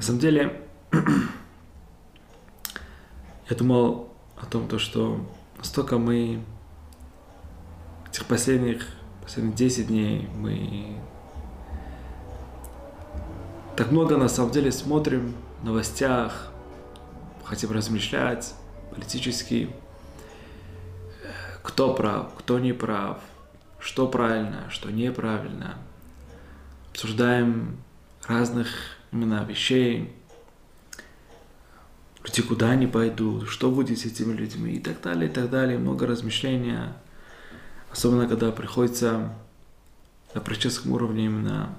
На самом деле, я думал о том, то, что настолько мы этих последних, последних 10 дней мы так много на самом деле смотрим в новостях, хотим размышлять политически, кто прав, кто не прав, что правильно, что неправильно. Обсуждаем разных именно вещей, люди куда они пойдут, что будет с этими людьми и так далее, и так далее. Много размышления, особенно когда приходится на практическом уровне именно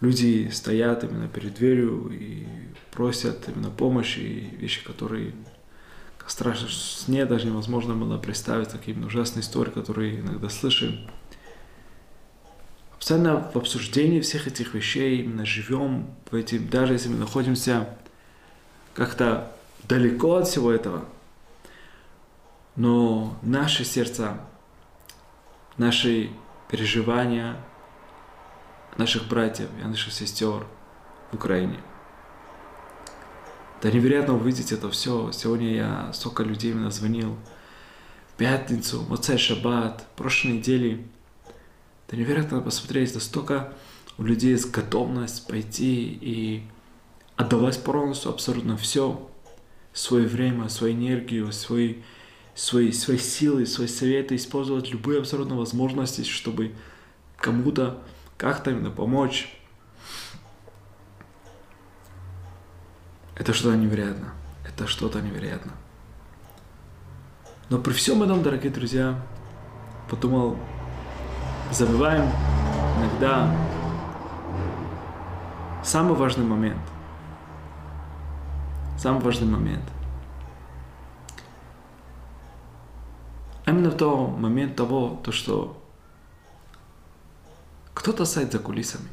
люди стоят именно перед дверью и просят именно помощи, и вещи, которые страшно сне даже невозможно было представить, такие ужасные истории, которые иногда слышим. Постоянно в обсуждении всех этих вещей именно живем в этим, даже если мы находимся как-то далеко от всего этого, но наши сердца, наши переживания наших братьев и наших сестер в Украине. Да невероятно увидеть это все. Сегодня я столько людей мне звонил. В пятницу, Моцай Шаббат, прошлой неделе. Да невероятно посмотреть, настолько у людей есть готовность пойти и отдавать полностью абсолютно все, свое время, свою энергию, свои, свои, свои силы, свои советы, использовать любые абсолютно возможности, чтобы кому-то как-то именно помочь. Это что-то невероятно. Это что-то невероятно. Но при всем этом, дорогие друзья, подумал, забываем иногда самый важный момент. Самый важный момент. А именно в тот момент того, то, что кто-то стоит за кулисами.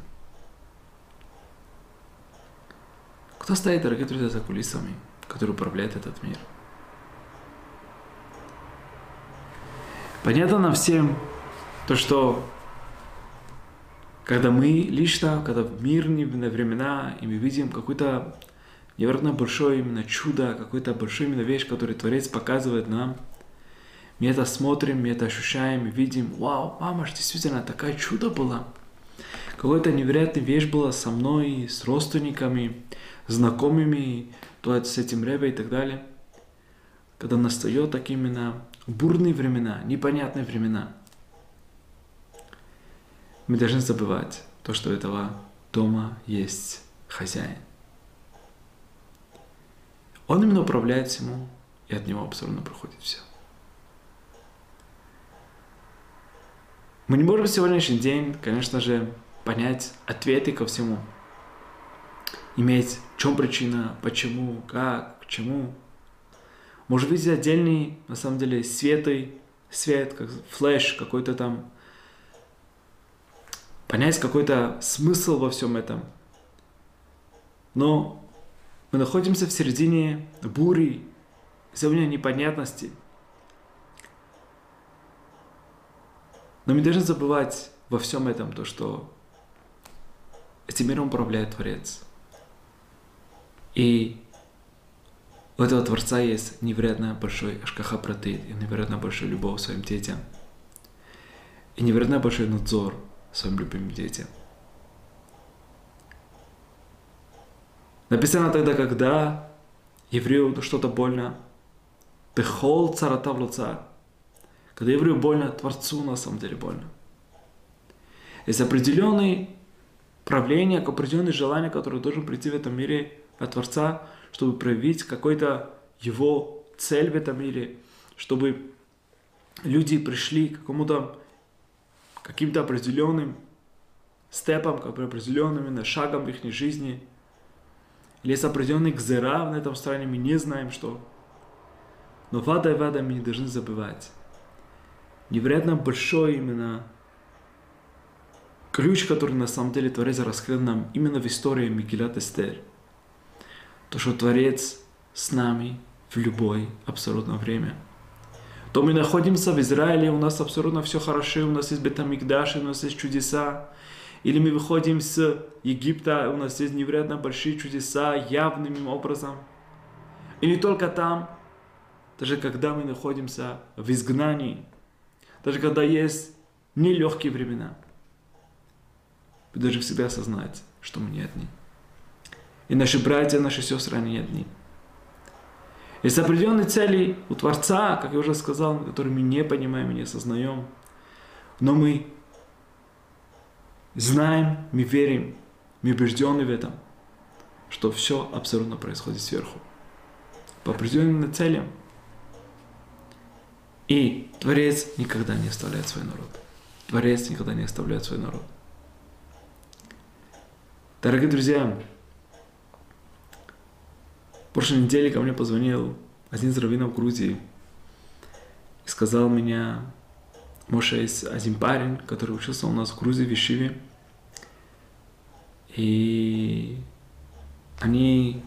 Кто стоит, дорогие друзья, за кулисами, который управляет этот мир? Понятно нам всем то, что когда мы лично, когда в мирные времена, и мы видим какое-то невероятно большое именно чудо, какое-то большое именно вещь, которую Творец показывает нам, мы это смотрим, мы это ощущаем, видим, вау, мама, действительно такая чудо была. Какая-то невероятная вещь была со мной, с родственниками, знакомыми, то с этим Ребе и так далее. Когда настает так именно бурные времена, непонятные времена, мы должны забывать то, что этого дома есть хозяин. Он именно управляет всему, и от него абсолютно проходит все. Мы не можем в сегодняшний день, конечно же, понять ответы ко всему. Иметь, в чем причина, почему, как, к чему. Может быть, отдельный, на самом деле, светый, свет, как флеш какой-то там. Понять какой-то смысл во всем этом. Но мы находимся в середине бури, сегодня непонятности – Но мы должны забывать во всем этом то, что этим миром управляет Творец. И у этого Творца есть невероятно большой ашкаха протит, и невероятно большой любовь к своим детям. И невероятно большой надзор своим любимым детям. Написано тогда, когда еврею что-то больно, Бехол царата в когда еврею больно, Творцу на самом деле больно. Есть определенные правления, определенные желания, которые должен прийти в этом мире от Творца, чтобы проявить какой-то его цель в этом мире, чтобы люди пришли к какому-то каким-то определенным степом, как определенным именно шагом в их жизни. Или есть определенный гзера на этом стране, мы не знаем что. Но вада и вада мы не должны забывать невероятно большой именно ключ, который на самом деле Творец раскрыл нам именно в истории Микелат Эстер. То, что Творец с нами в любое абсолютно время. То мы находимся в Израиле, у нас абсолютно все хорошо, у нас есть Бетамикдаш, у нас есть чудеса. Или мы выходим с Египта, у нас есть невероятно большие чудеса явным образом. И не только там, даже когда мы находимся в изгнании, даже когда есть нелегкие времена, вы должны всегда осознать, что мы не одни. И наши братья, наши сестры, они не одни. Есть определенные цели у Творца, как я уже сказал, которые мы не понимаем и не осознаем. Но мы знаем, мы верим, мы убеждены в этом, что все абсолютно происходит сверху. По определенным целям. И Творец никогда не оставляет свой народ. Творец никогда не оставляет свой народ. Дорогие друзья, прошлой неделе ко мне позвонил один из раввинов Грузии и сказал мне, Моше есть один парень, который учился у нас в Грузии, в Ишиве, и они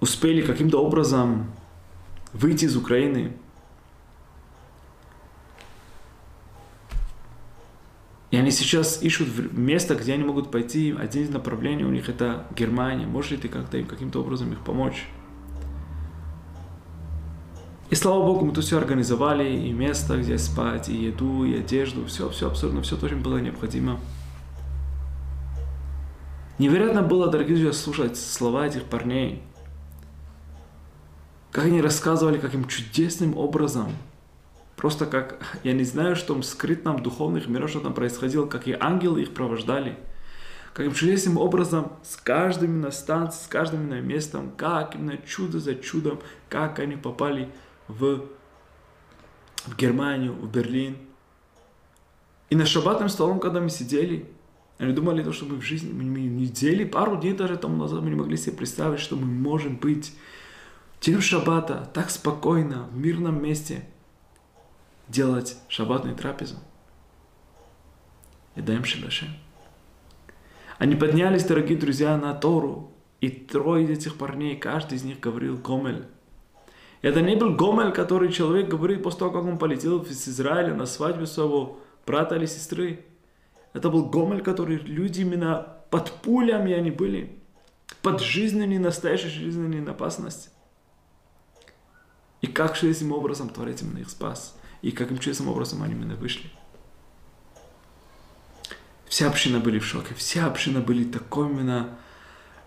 успели каким-то образом выйти из Украины И они сейчас ищут место, где они могут пойти. Один из направлений у них это Германия. Можешь ли ты как-то им каким-то образом их помочь? И слава Богу, мы тут все организовали, и место, где спать, и еду, и одежду, все, все абсолютно, все то, им было необходимо. Невероятно было, дорогие друзья, слушать слова этих парней. Как они рассказывали, каким чудесным образом Просто как, я не знаю, что в скрытном духовных мирах, что там происходило, как и ангелы их провождали. Каким чудесным образом с каждым именно станцией, с каждым именно местом, как именно чудо за чудом, как они попали в, в Германию, в Берлин. И на шаббатным столом, когда мы сидели, они думали, то, что мы в жизни, мы недели, пару дней даже тому назад мы не могли себе представить, что мы можем быть тем шаббата так спокойно, в мирном месте – делать шаббатную трапезу. И даем. Они поднялись, дорогие друзья, на Тору, и трое этих парней, каждый из них говорил Гомель. Это не был Гомель, который человек говорит после того, как он полетел из Израиля на свадьбу своего брата или сестры. Это был Гомель, который люди именно под пулями они были, под жизненной, настоящей жизненной опасности. И как же этим образом Творец именно их спас и каким чудесным образом они именно вышли. Вся община были в шоке, вся община были такой именно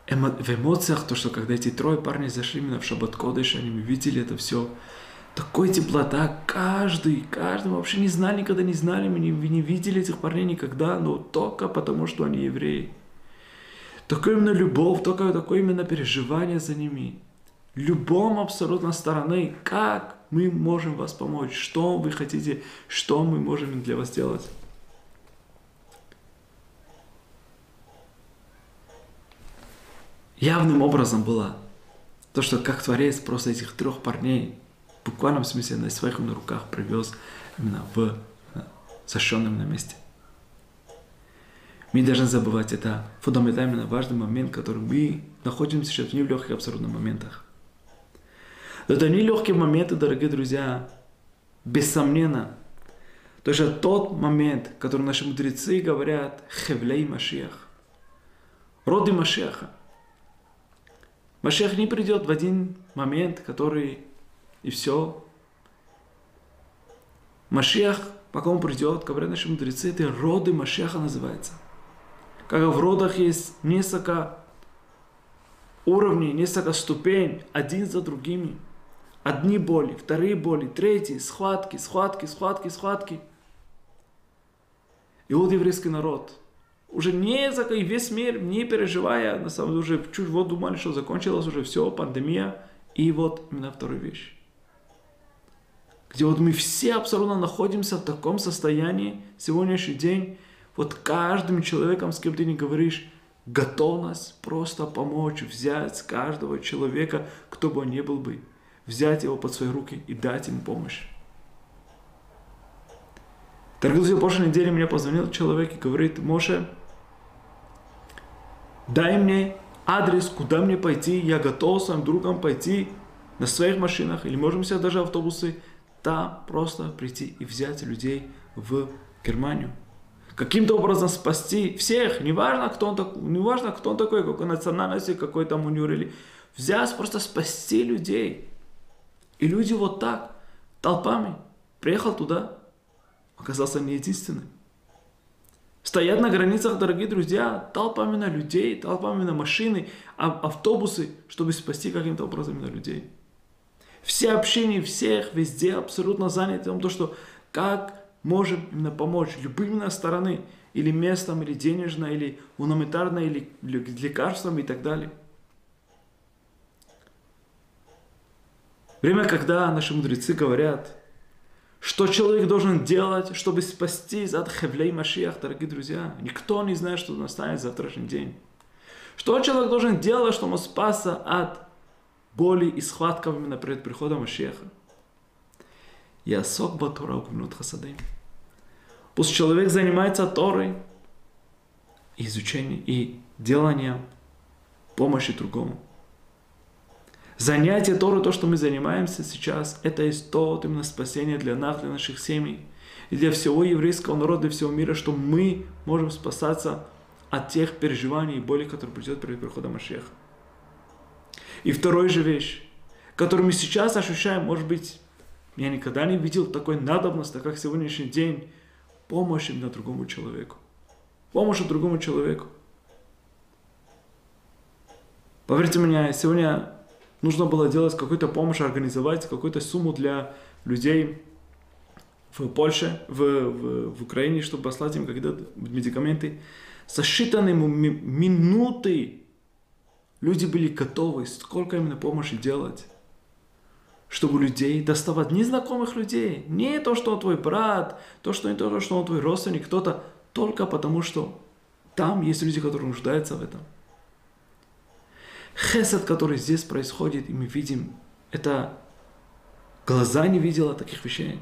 эмо, в эмоциях, то, что когда эти трое парней зашли именно в Шаббат Кодыш, они видели это все, такой теплота, каждый, каждый, мы вообще не знали, никогда не знали, мы не, не видели этих парней никогда, но только потому, что они евреи. Такое именно любовь, только такое именно переживание за ними. Любом абсолютно стороны, как мы можем вас помочь, что вы хотите, что мы можем для вас сделать. Явным образом было то, что как Творец просто этих трех парней в буквальном смысле на своих на руках привез именно в сошенном на месте. Мы должны забывать это фундаментально важный момент, который мы находимся сейчас в нелегких абсолютных моментах. Это нелегкие моменты, дорогие друзья, без сомнения. То есть тот момент, который наши мудрецы говорят, хевлей Машиах, роды Машиаха. Машиах не придет в один момент, который и все. Машиах, пока он придет, говорят наши мудрецы, это роды Машиаха называется. Как в родах есть несколько уровней, несколько ступеней, один за другими – Одни боли, вторые боли, третьи, схватки, схватки, схватки, схватки. И вот еврейский народ, уже не за весь мир, не переживая, на самом деле уже чуть вот думали, что закончилось уже все, пандемия. И вот именно вторая вещь. Где вот мы все абсолютно находимся в таком состоянии сегодняшний день, вот каждым человеком, с кем ты не говоришь, готовность просто помочь, взять каждого человека, кто бы он ни был бы, взять его под свои руки и дать ему помощь. Дорогие друзья, прошлой неделе мне позвонил человек и говорит, Моше, дай мне адрес, куда мне пойти, я готов с своим другом пойти на своих машинах, или можем взять даже автобусы, там просто прийти и взять людей в Германию. каким-то образом спасти всех, неважно, кто он, так, неважно, кто он такой, какой национальности, какой там у него религии. Взять просто спасти людей. И люди вот так, толпами, приехал туда, оказался не единственным. Стоят на границах, дорогие друзья, толпами на людей, толпами на машины, автобусы, чтобы спасти каким-то образом именно людей. Все общения всех, везде абсолютно заняты тем, то, что как можем именно помочь любым именно стороны, или местом, или денежно, или гуманитарно, или лекарством и так далее. Время, когда наши мудрецы говорят, что человек должен делать, чтобы спасти от Хевлей Машиах, дорогие друзья. Никто не знает, что настанет завтрашний день. Что человек должен делать, чтобы спасся от боли и схватков именно перед приходом Машиаха? Я сок батура упомянут хасадым. Пусть человек занимается Торой, изучением и деланием помощи другому. Занятие Торы, то, что мы занимаемся сейчас, это есть то именно спасение для нас, для наших семей и для всего еврейского народа, для всего мира, что мы можем спасаться от тех переживаний и боли, которые придет перед приходом Машеха. И второй же вещь, которую мы сейчас ощущаем, может быть, я никогда не видел такой надобности, как сегодняшний день, помощь именно другому человеку. Помощь другому человеку. Поверьте мне, сегодня нужно было делать какую-то помощь, организовать какую-то сумму для людей в Польше, в, в, в Украине, чтобы послать им какие-то медикаменты. За считанные минуты люди были готовы, сколько именно помощи делать, чтобы людей доставать незнакомых людей. Не то, что он твой брат, то, что не то, что он твой родственник, кто-то, только потому, что там есть люди, которые нуждаются в этом. Хесед, который здесь происходит, и мы видим, это глаза не видела таких вещей.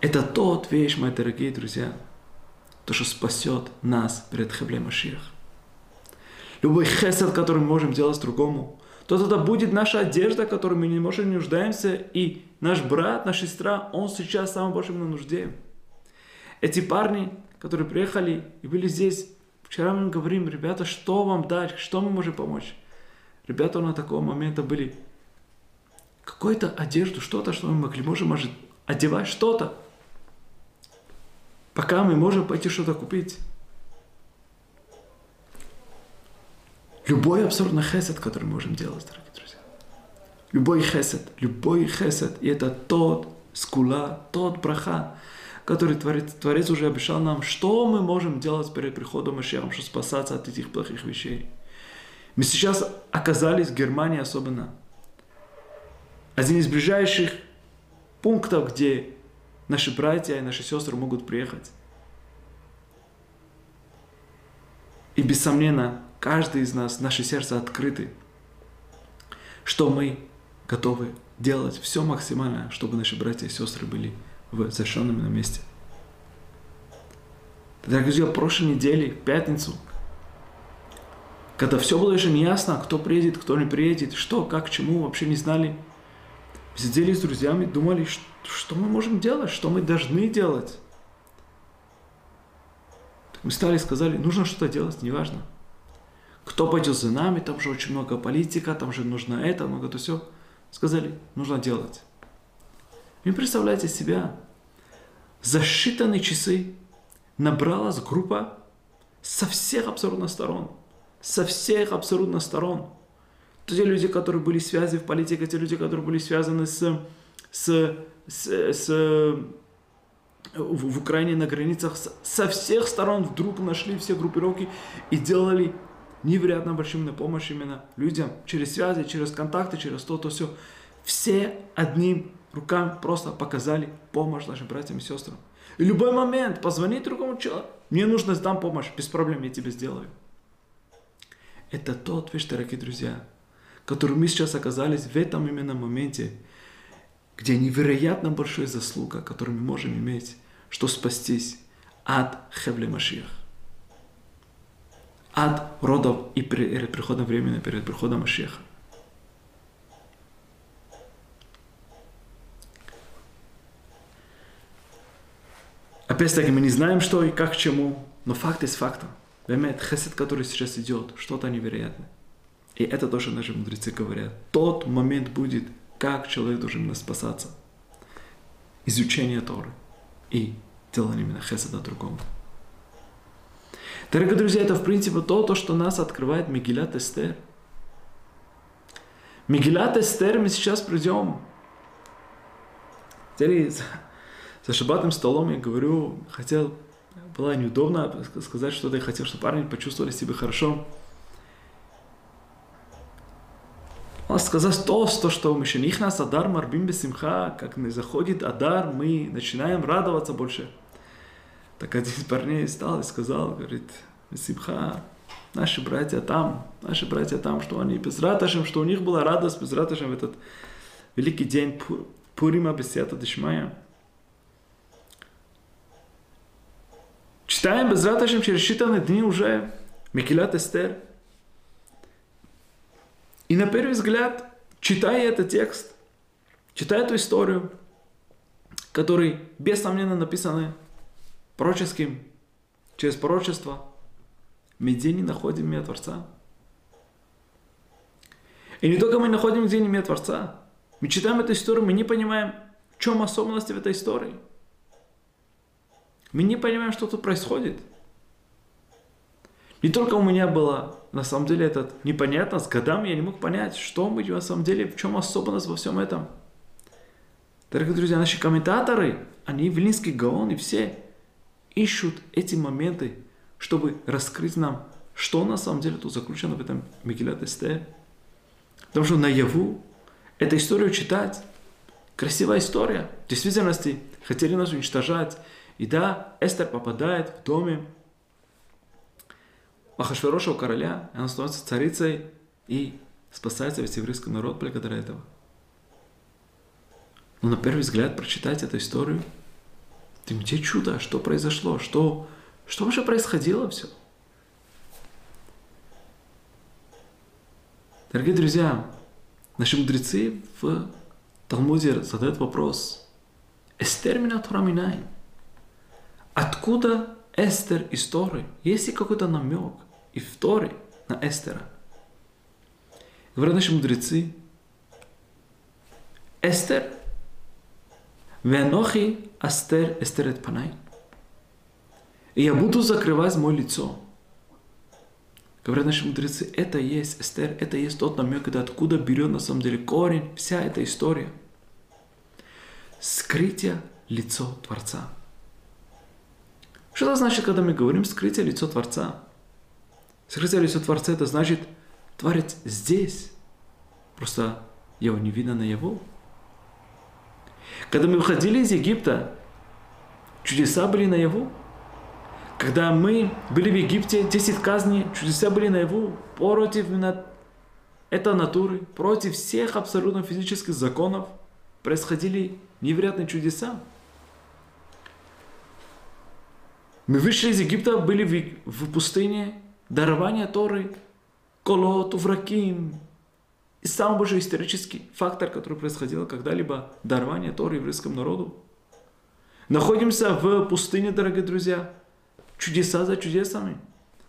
Это тот вещь, мои дорогие друзья, то, что спасет нас перед Хебле Машиах. Любой хесед, который мы можем делать другому, то это будет наша одежда, которой мы не можем не нуждаемся, и наш брат, наша сестра, он сейчас самым большим на нужде. Эти парни, которые приехали и были здесь, Вчера мы говорим, ребята, что вам дать, что мы можем помочь? Ребята на такого момента были какую-то одежду, что-то, что мы могли, можем, может, одевать что-то. Пока мы можем пойти что-то купить. Любой абсурдный хесед, который мы можем делать, дорогие друзья. Любой хесед, любой хесед, и это тот скула, тот браха, который Творец, Творец уже обещал нам, что мы можем делать перед приходом Машиахом, чтобы спасаться от этих плохих вещей. Мы сейчас оказались в Германии особенно. Один из ближайших пунктов, где наши братья и наши сестры могут приехать. И без сомнения, каждый из нас, наши сердца открыты, что мы готовы делать все максимальное, чтобы наши братья и сестры были в совершенном на месте. Дорогие друзья, прошлой неделе, в пятницу, когда все было еще неясно, кто приедет, кто не приедет, что, как, чему, вообще не знали. Сидели с друзьями, думали, что, что мы можем делать, что мы должны делать. Так мы стали сказали, нужно что-то делать, неважно. Кто пойдет за нами, там же очень много политика, там же нужно это, много то все. Сказали, нужно делать. Вы представляете себя, за считанные часы набралась группа со всех абсолютно сторон. Со всех абсолютно сторон. Те люди, которые были связаны в политике, те люди, которые были связаны с, с, с, с в, в Украине на границах, со всех сторон вдруг нашли все группировки и делали невероятно большую помощь именно людям через связи, через контакты, через то, то все. Все одним руками просто показали помощь нашим братьям и сестрам. И любой момент позвони другому человеку. Мне нужно сдам помощь, без проблем я тебе сделаю. Это тот вещь, дорогие друзья, который мы сейчас оказались в этом именно моменте, где невероятно большая заслуга, которую мы можем иметь, что спастись от Хевле Машиах. От родов и перед приходом времени, перед приходом Машиаха. Опять-таки мы не знаем, что и как к чему, но факт есть фактом. Бемет, хесед, который сейчас идет, что-то невероятное. И это тоже наши мудрецы говорят. Тот момент будет, как человек должен спасаться. Изучение Торы и делание именно хеседа другому. Дорогие друзья, это в принципе то, то что нас открывает Мегилат Эстер. Мегилат Эстер мы сейчас придем. Теперь за, шабатным столом я говорю, хотел было неудобно сказать что-то, я хотел, чтобы парни почувствовали себя хорошо. Он сказал то, то, что мы еще них нас Адар Марбим Бесимха, как не заходит Адар, мы начинаем радоваться больше. Так один из парней стал и сказал, говорит, Бесимха, наши братья там, наши братья там, что они без раташем, что у них была радость без раташем в этот великий день Пурима Бесията Дешмая. Читаем без раташем через считанные дни уже Микелят Эстер. И на первый взгляд, читая этот текст, читая эту историю, который, без сомнения, написаны пророческим, через пророчество, мы где не находим имя Творца. И не только мы находим где имя Творца, мы читаем эту историю, мы не понимаем, в чем особенности в этой истории – мы не понимаем, что тут происходит. Не только у меня было, на самом деле, этот непонятно, с годами я не мог понять, что мы на самом деле, в чем особенность во всем этом. Дорогие друзья, наши комментаторы, они, Вилинский Гаон и все, ищут эти моменты, чтобы раскрыть нам, что на самом деле тут заключено в этом Мегилат Эстер. Потому что наяву эту историю читать, красивая история. В действительности хотели нас уничтожать, и да, Эстер попадает в доме Махашвероша короля, и она становится царицей и спасается весь еврейский народ благодаря этого. Но на первый взгляд прочитать эту историю, ты где чудо, что произошло, что, что вообще происходило все. Дорогие друзья, наши мудрецы в Талмуде задают вопрос. Эстер меня. Откуда Эстер из Торы? Есть ли какой-то намек и в Торе на Эстера? Говорят наши мудрецы, Эстер, Венохи Астер Эстерет Панай. И я буду закрывать мое лицо. Говорят наши мудрецы, это есть Эстер, это есть тот намек, это откуда берет на самом деле корень вся эта история. Скрытие лицо Творца. Что значит, когда мы говорим скрытие лицо Творца? Скрытие лицо Творца это значит Творец здесь. Просто его не видно на его. Когда мы выходили из Египта, чудеса были на его. Когда мы были в Египте, 10 казней, чудеса были на его. Против этой натуры, против всех абсолютно физических законов происходили невероятные чудеса. Мы вышли из Египта, были в, в пустыне, дарование Торы, колот, увраким. И самый большой исторический фактор, который происходил когда-либо, дарование Торы еврейскому народу. Находимся в пустыне, дорогие друзья, чудеса за чудесами.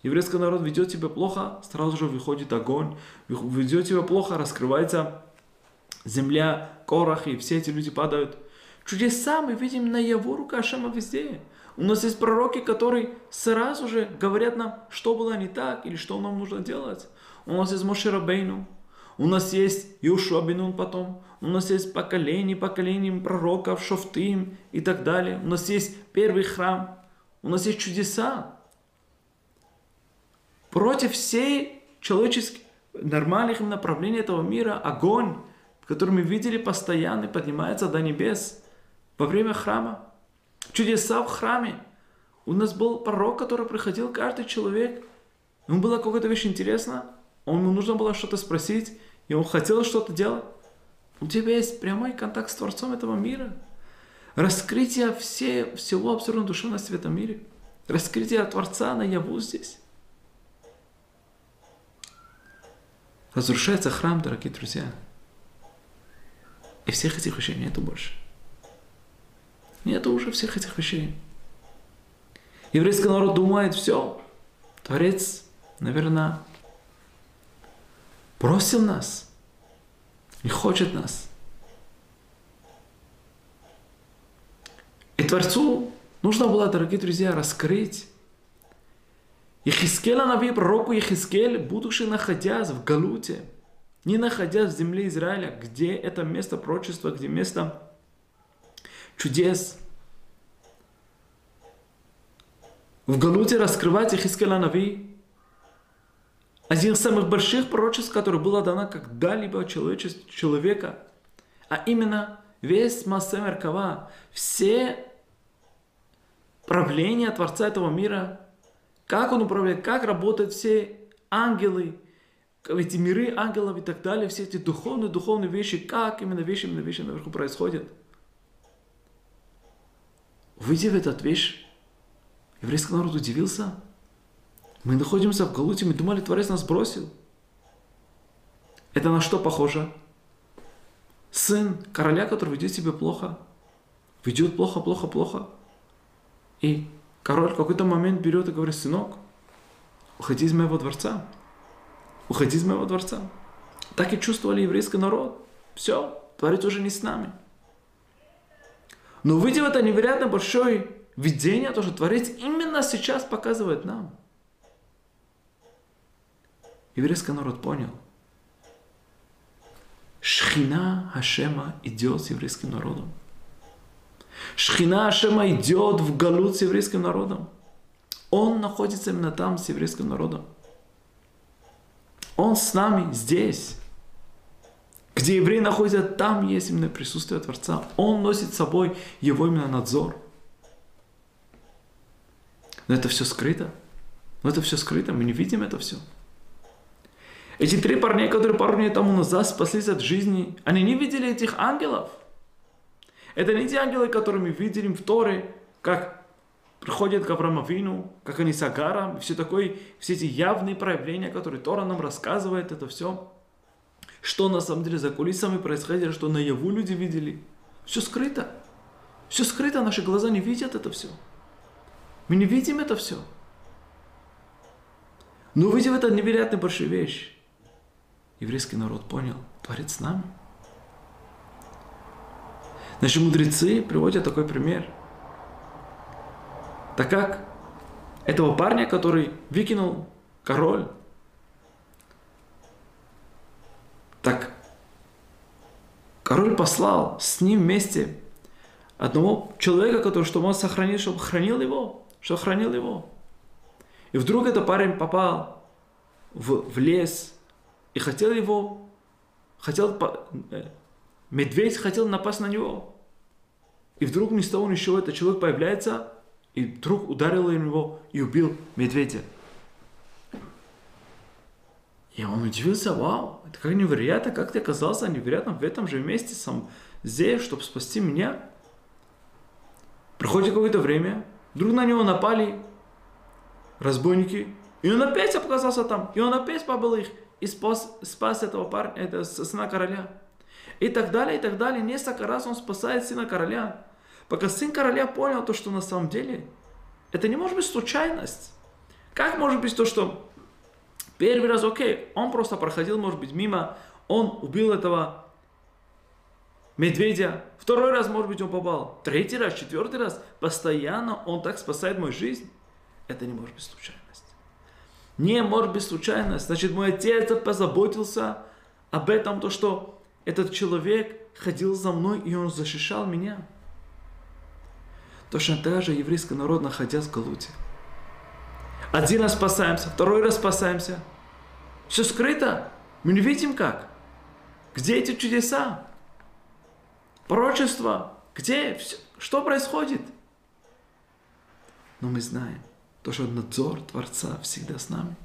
Еврейский народ ведет себя плохо, сразу же выходит огонь, ведет себя плохо, раскрывается земля, корах, и все эти люди падают. Чудеса мы видим на его рука Ашема везде. У нас есть пророки, которые сразу же говорят нам, что было не так или что нам нужно делать. У нас есть Моше Рабейну, у нас есть Юшуа Бенун потом, у нас есть поколение, поколение пророков, Шофтим и так далее. У нас есть первый храм, у нас есть чудеса. Против всей человеческих нормальных направлений этого мира огонь, который мы видели постоянно, поднимается до небес во время храма чудеса в храме. У нас был пророк, который приходил, каждый человек. Ему было какая-то вещь интересна, ему нужно было что-то спросить, и он хотел что-то делать. У тебя есть прямой контакт с Творцом этого мира. Раскрытие все, всего абсолютно душевности в этом мире. Раскрытие Творца наяву здесь. Разрушается храм, дорогие друзья. И всех этих вещей нету больше. Нету уже всех этих вещей. Еврейский народ думает, все, Творец, наверное, бросил нас, не хочет нас. И Творцу нужно было, дорогие друзья, раскрыть Ехискеля Нави, пророку Ехискель, будучи находясь в Галуте, не находясь в земле Израиля, где это место прочества, где место чудес, в Галуте раскрывать Ехискеля Нави, один из самых больших пророчеств, которое было дано когда-либо человека, а именно весь Массе Меркава, все правления Творца этого мира, как он управляет, как работают все ангелы, эти миры ангелов и так далее, все эти духовные, духовные вещи, как именно вещи, именно вещи наверху происходят. Увидев этот вещь, еврейский народ удивился. Мы находимся в Галуте, мы думали, Творец нас бросил. Это на что похоже? Сын короля, который ведет себя плохо, ведет плохо, плохо, плохо. И король в какой-то момент берет и говорит, сынок, уходи из моего дворца. Уходи из моего дворца. Так и чувствовали еврейский народ. Все, Творец уже не с нами. Но увидев это невероятно большое видение, то, что Творец именно сейчас показывает нам. Еврейский народ понял. Шхина Хашема идет с еврейским народом. Шхина Ашема идет в Галут с еврейским народом. Он находится именно там с еврейским народом. Он с нами здесь. Где евреи находятся, там есть именно присутствие Творца. Он носит с собой его именно надзор. Но это все скрыто. Но это все скрыто, мы не видим это все. Эти три парня, которые пару дней тому назад спаслись от жизни, они не видели этих ангелов – это не те ангелы, которые мы видели в Торе, как приходят к Аврааму Вину, как они с Агаром, все такое, все эти явные проявления, которые Тора нам рассказывает, это все. Что на самом деле за кулисами происходило, что наяву люди видели. Все скрыто. Все скрыто, наши глаза не видят это все. Мы не видим это все. Но увидев это невероятно большая вещь, еврейский народ понял, Творец с нами – Наши мудрецы приводят такой пример. Так как этого парня, который выкинул король, так король послал с ним вместе одного человека, который, чтобы он сохранил, чтобы хранил его, чтобы хранил его. И вдруг этот парень попал в, в лес и хотел его, хотел, э, медведь хотел напасть на него. И вдруг ни с того ни с чего этот человек появляется, и вдруг ударил его и убил медведя. И он удивился, вау, как невероятно, как ты оказался невероятно в этом же месте, сам здесь, чтобы спасти меня. Проходит какое-то время, вдруг на него напали разбойники, и он опять оказался там, и он опять побыл их, и спас, спас этого парня, это сына короля. И так далее, и так далее. Несколько раз он спасает сына короля. Пока сын короля понял то, что на самом деле это не может быть случайность. Как может быть то, что первый раз, окей, он просто проходил, может быть, мимо, он убил этого медведя, второй раз, может быть, он попал, третий раз, четвертый раз, постоянно он так спасает мою жизнь. Это не может быть случайность. Не может быть случайность. Значит, мой отец позаботился об этом, то, что этот человек ходил за мной, и он защищал меня. Точно так же еврейский народ, находясь в Галуте. Один раз спасаемся, второй раз спасаемся. Все скрыто. Мы не видим как. Где эти чудеса? Пророчество. Где? Что происходит? Но мы знаем, то, что надзор Творца всегда с нами.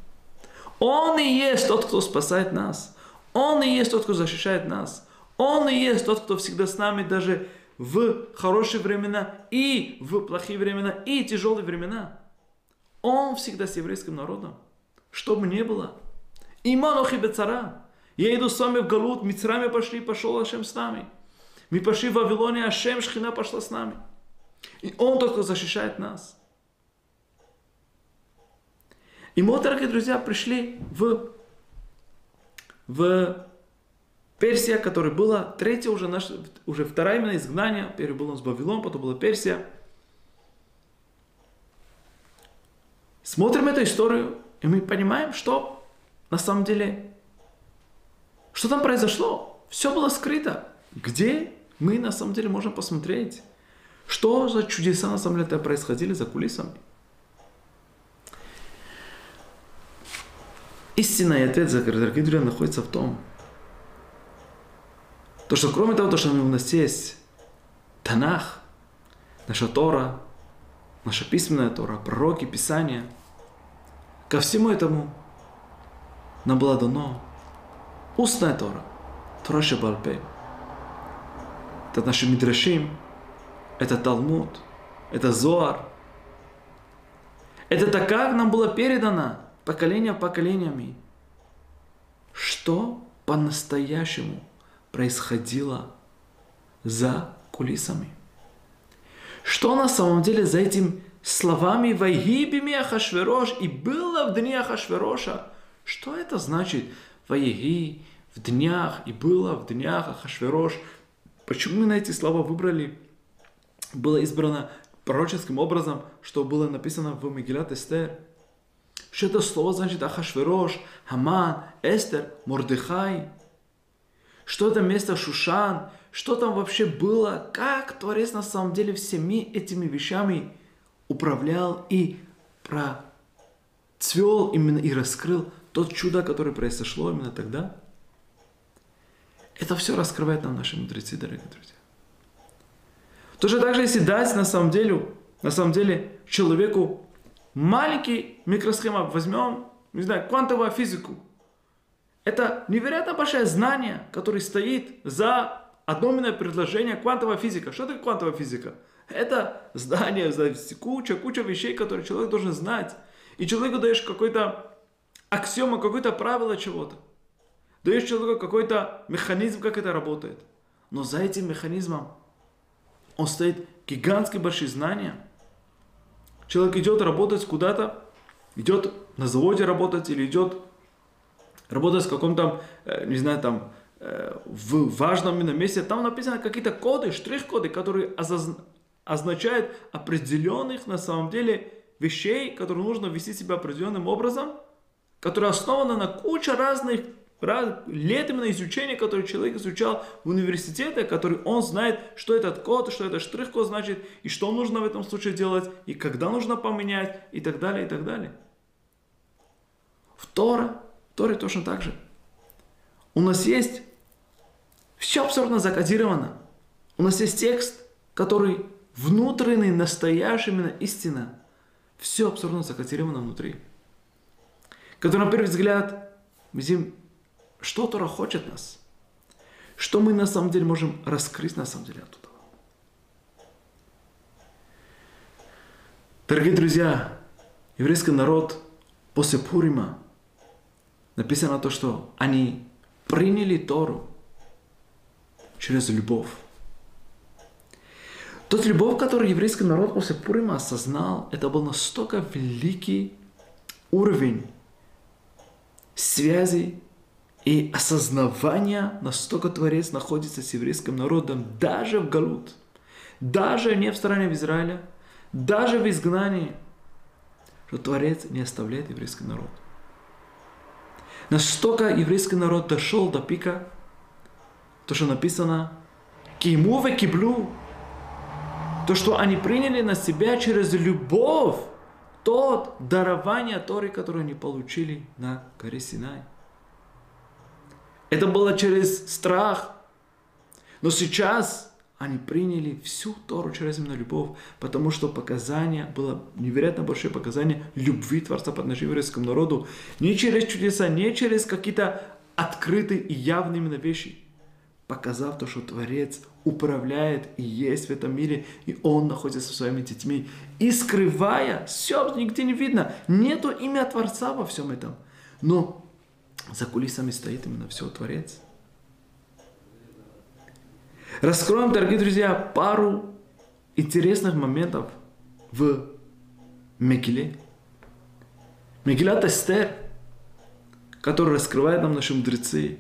Он и есть тот, кто спасает нас. Он и есть тот, кто защищает нас. Он и есть тот, кто всегда с нами даже в хорошие времена и в плохие времена и тяжелые времена. Он всегда с еврейским народом. Что бы ни было. Иманохи бецара. Я иду с вами в Галут, Мицрами пошли, пошел Ашем с нами. Мы пошли в Вавилоне, Ашем Шхина пошла с нами. И Он только защищает нас. И мы, дорогие друзья, пришли в, в Персия, которая была третья уже, наш, уже вторая именно изгнание. Первый был у нас Вавилон, потом была Персия. Смотрим эту историю, и мы понимаем, что на самом деле, что там произошло. Все было скрыто. Где мы на самом деле можем посмотреть, что за чудеса на самом деле происходили за кулисами. Истинный ответ, дорогие друзья, находится в том, то, что кроме того, то, что у нас есть Танах, наша Тора, наша письменная Тора, пророки, Писания, ко всему этому нам было дано устная Тора, Тора Шабалпе. Это наши Мидрашим, это Талмуд, это Зоар. Это так, как нам было передано – поколения поколениями, что по-настоящему происходило за кулисами. Что на самом деле за этим словами «Вайгибими Ахашверош» и было в дни Ахашвероша. Что это значит? «Вайги» в днях и было в днях Ахашверош. Почему на эти слова выбрали? Было избрано пророческим образом, что было написано в Мегилат Эстер – что это слово значит Ахашверош, Хаман, Эстер, Мордыхай? Что это место Шушан? Что там вообще было? Как Творец на самом деле всеми этими вещами управлял и процвел именно и раскрыл тот чудо, которое произошло именно тогда? Это все раскрывает нам наши мудрецы, дорогие друзья. Точно так же, если дать на самом деле, на самом деле человеку маленький микросхема возьмем, не знаю, квантовую физику. Это невероятно большое знание, которое стоит за одно предложение квантовая физика. Что такое квантовая физика? Это знание, куча, куча вещей, которые человек должен знать. И человеку даешь какой-то аксиома, какое-то правило чего-то. Даешь человеку какой-то механизм, как это работает. Но за этим механизмом он стоит гигантские большие знания – Человек идет работать куда-то, идет на заводе работать или идет работать в каком-то, э, не знаю, там, э, в важном месте, там написаны какие-то коды, штрих-коды, которые означают определенных на самом деле вещей, которые нужно вести себя определенным образом, которые основаны на куче разных лет именно изучения, которое человек изучал в университете, который он знает, что этот код, что этот штрих-код значит, и что нужно в этом случае делать, и когда нужно поменять, и так далее, и так далее. В Тора, в Торе точно так же. У нас есть все абсолютно закодировано. У нас есть текст, который внутренний, настоящий, именно истина. Все абсолютно закодировано внутри. Который, на первый взгляд, видим что Тора хочет нас? Что мы на самом деле можем раскрыть на самом деле оттуда? Дорогие друзья, еврейский народ после Пурима написано то, что они приняли Тору через любовь. Тот любовь, который еврейский народ после Пурима осознал, это был настолько великий уровень связи и осознавание, настолько Творец находится с еврейским народом, даже в Галут, даже не в стране в Израиле, даже в изгнании, что Творец не оставляет еврейский народ. Настолько еврейский народ дошел до пика, то, что написано, киму ве киблю, то, что они приняли на себя через любовь, тот дарование Торы, которое они получили на горе Синай. Это было через страх. Но сейчас они приняли всю Тору через именно любовь, потому что показание было невероятно большое показание любви Творца по отношению к еврейскому народу. Не через чудеса, не через какие-то открытые и явные именно вещи, показав то, что Творец управляет и есть в этом мире, и Он находится со своими детьми, и скрывая, все нигде не видно, нету имя Творца во всем этом. Но за кулисами стоит именно все Творец. Раскроем, дорогие друзья, пару интересных моментов в Мекиле. Мегилат Эстер, который раскрывает нам наши мудрецы,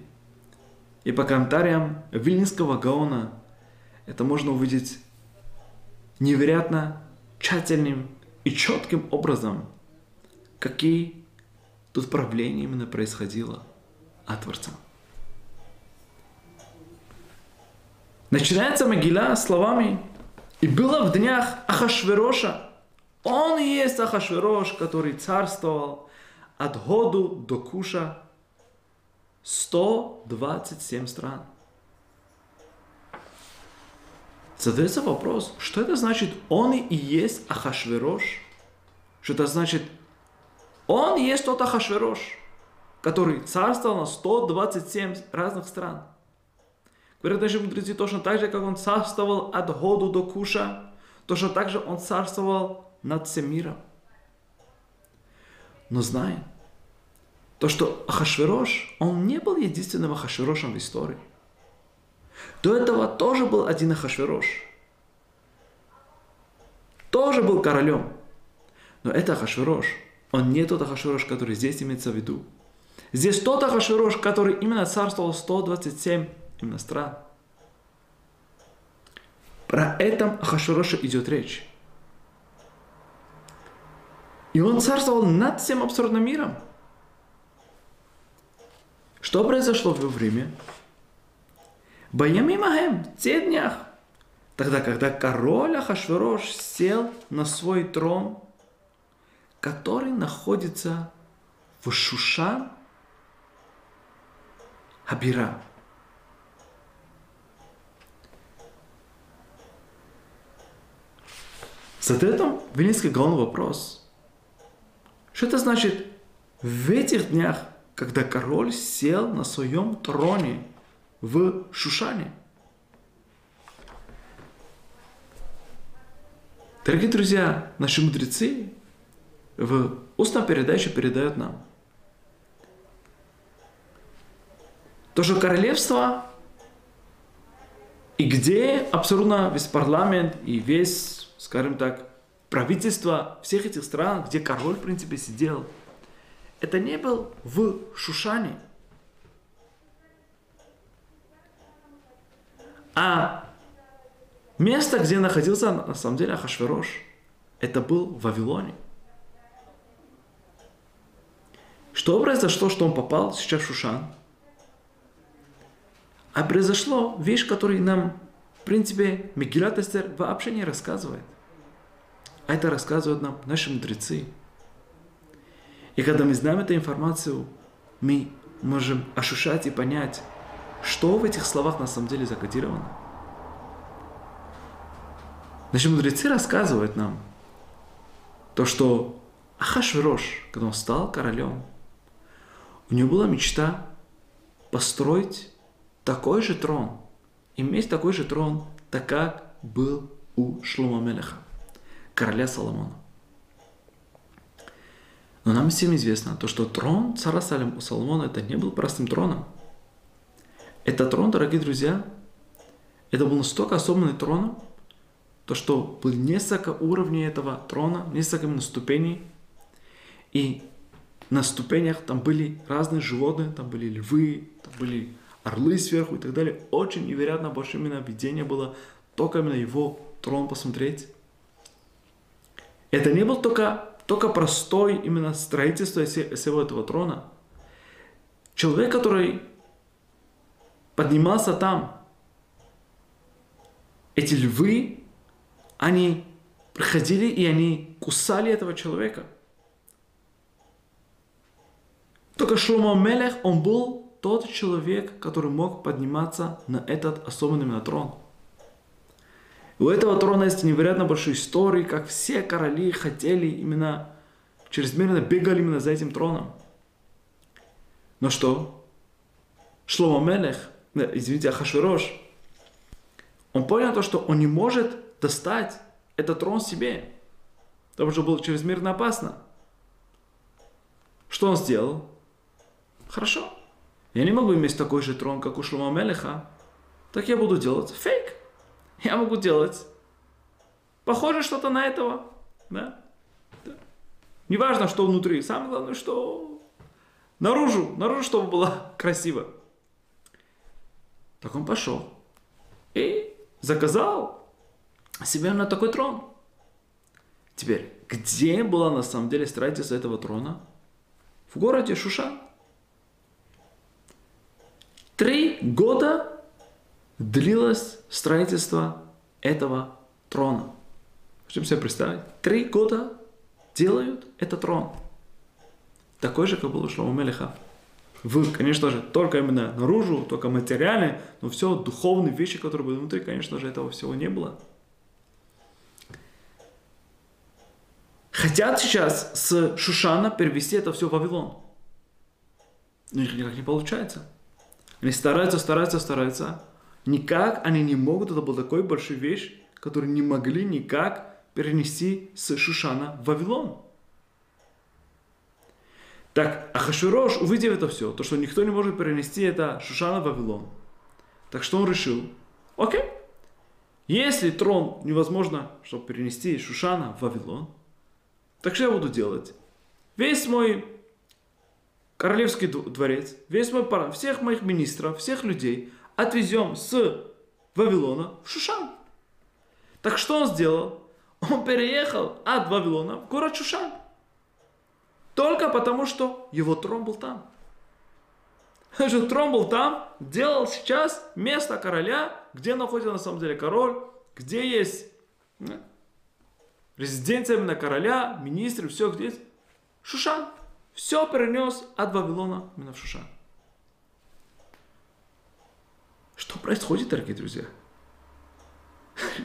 и по комментариям Вильнинского Гаона это можно увидеть невероятно тщательным и четким образом, какие тут правления именно происходило от Творца. Начинается могила словами «И было в днях Ахашвероша». Он и есть Ахашверош, который царствовал от году до куша 127 стран. Задается вопрос, что это значит «он и есть Ахашверош»? Что это значит «он есть тот Ахашверош», который царствовал на 127 разных стран – Говорят наши мудрецы, точно так же, как он царствовал от году до куша, точно так же он царствовал над всем миром. Но знаем, то, что Ахашверош, он не был единственным Ахашверошем в истории. До этого тоже был один Ахашверош. Тоже был королем. Но это Ахашверош. Он не тот Ахашверош, который здесь имеется в виду. Здесь тот Ахашверош, который именно царствовал 127 именно стран. Про этом Ахашуроша идет речь. И он царствовал над всем абсурдным миром. Что произошло в его время? Баямимахем, те днях, тогда, когда король Ахашвирош сел на свой трон, который находится в Шушан Хабира. Задает нам Вильнинский главный вопрос. Что это значит в этих днях, когда король сел на своем троне в Шушане? Дорогие друзья, наши мудрецы в устном передаче передают нам, то, что королевство и где абсолютно весь парламент и весь скажем так, правительство всех этих стран, где король, в принципе, сидел, это не был в Шушане. А место, где находился на самом деле Ахашверош, это был в Вавилоне. Что произошло, что он попал сейчас в Шушан? А произошло вещь, которую нам принципе, Мегилат Эстер вообще не рассказывает. А это рассказывают нам наши мудрецы. И когда мы знаем эту информацию, мы можем ощущать и понять, что в этих словах на самом деле закодировано. Наши мудрецы рассказывают нам то, что Ахашвирош, когда он стал королем, у него была мечта построить такой же трон – иметь такой же трон, так как был у Шлома Мелеха, короля Соломона. Но нам всем известно, то, что трон царя у Соломона это не был простым троном. Этот трон, дорогие друзья, это был настолько особенный трон, то что было несколько уровней этого трона, несколько именно ступеней. И на ступенях там были разные животные, там были львы, там были орлы сверху и так далее. Очень невероятно большое именно видение было, только именно его трон посмотреть. Это не был только, только простой именно строительство всего этого трона. Человек, который поднимался там, эти львы, они приходили и они кусали этого человека. Только Шломо Мелех, он был тот человек, который мог подниматься на этот особенный на трон. у этого трона есть невероятно большие истории, как все короли хотели именно чрезмерно бегали именно за этим троном. Но что? Шлома Мелех, извините, Ахашвирош, он понял то, что он не может достать этот трон себе, потому что было чрезмерно опасно. Что он сделал? Хорошо. Я не могу иметь такой же трон, как у Шлома Мелеха. Так я буду делать фейк. Я могу делать похоже что-то на этого. Да? да. Неважно, что внутри. Самое главное, что наружу, наружу, чтобы было красиво. Так он пошел и заказал себе на такой трон. Теперь, где было на самом деле строительство этого трона? В городе Шушан. Три года длилось строительство этого трона. Можем себе представить? Три года делают этот трон. Такой же, как был у Шлома Мелеха. В, конечно же, только именно наружу, только материальные, но все духовные вещи, которые были внутри, конечно же, этого всего не было. Хотят сейчас с Шушана перевести это все в Вавилон. Но их никак не получается. Они стараются, стараются, стараются. Никак они не могут. Это была такой большой вещь, которую не могли никак перенести с Шушана в Вавилон. Так, Ахашвирош, увидев это все, то, что никто не может перенести это Шушана в Вавилон, так что он решил, окей, если трон невозможно, чтобы перенести Шушана в Вавилон, так что я буду делать? Весь мой королевский дворец, весь мой парад, всех моих министров, всех людей отвезем с Вавилона в Шушан. Так что он сделал? Он переехал от Вавилона в город Шушан. Только потому, что его трон был там. Что трон был там, делал сейчас место короля, где находится на самом деле король, где есть резиденция именно короля, министры, все где есть. Шушан. Все перенес от Вавилона именно в Шушан. Что происходит, дорогие друзья?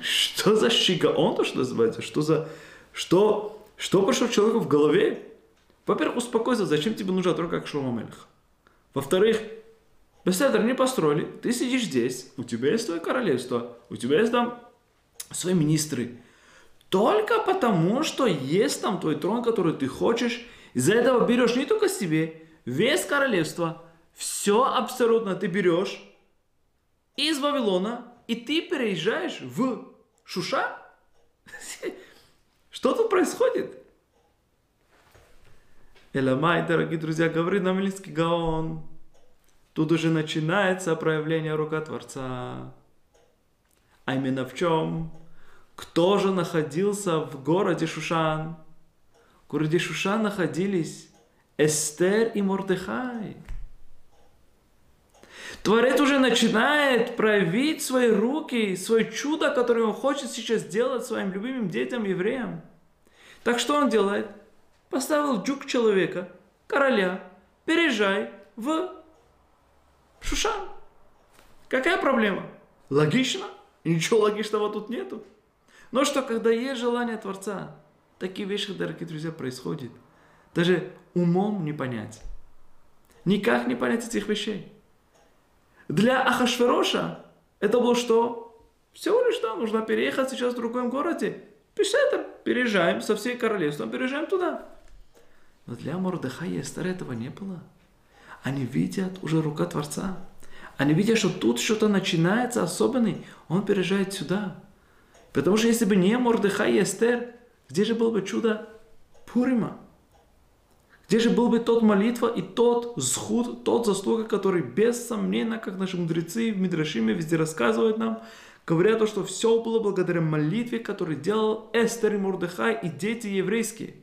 Что за щигаон, то, что называется? Что за... Что, что пришло человеку в голове? Во-первых, успокойся, зачем тебе нужна тройка, как Шлома Мелех? Во-вторых, Беседр не построили, ты сидишь здесь, у тебя есть твое королевство, у тебя есть там свои министры. Только потому, что есть там твой трон, который ты хочешь, из-за этого берешь не только себе, весь королевство, все абсолютно ты берешь из Вавилона, и ты переезжаешь в Шуша? Что тут происходит? Эламай, дорогие друзья, говорит нам Лиский Гаон. Тут уже начинается проявление рука Творца. А именно в чем? Кто же находился в городе Шушан? В городе Шушан находились Эстер и Мордыхай. Творец уже начинает проявить свои руки, свое чудо, которое он хочет сейчас сделать своим любимым детям, евреям. Так что он делает? Поставил джук человека, короля, переезжай в Шушан. Какая проблема? Логично. Ничего логичного тут нету. Но что, когда есть желание Творца, такие вещи, дорогие друзья, происходят. Даже умом не понять. Никак не понять этих вещей. Для Ахашвероша это было что? Всего лишь что, нужно переехать сейчас в другом городе. Пишет, переезжаем со всей королевством, переезжаем туда. Но для Мордыха и Эстер этого не было. Они видят уже рука Творца. Они видят, что тут что-то начинается особенный. Он переезжает сюда. Потому что если бы не Мордыха и Эстер, где же было бы чудо Пурима? Где же был бы тот молитва и тот схуд, тот заслуга, который без сомнения, как наши мудрецы в Мидрашиме везде рассказывают нам, говорят то, что все было благодаря молитве, которую делал Эстер и Мурдыхай и дети еврейские.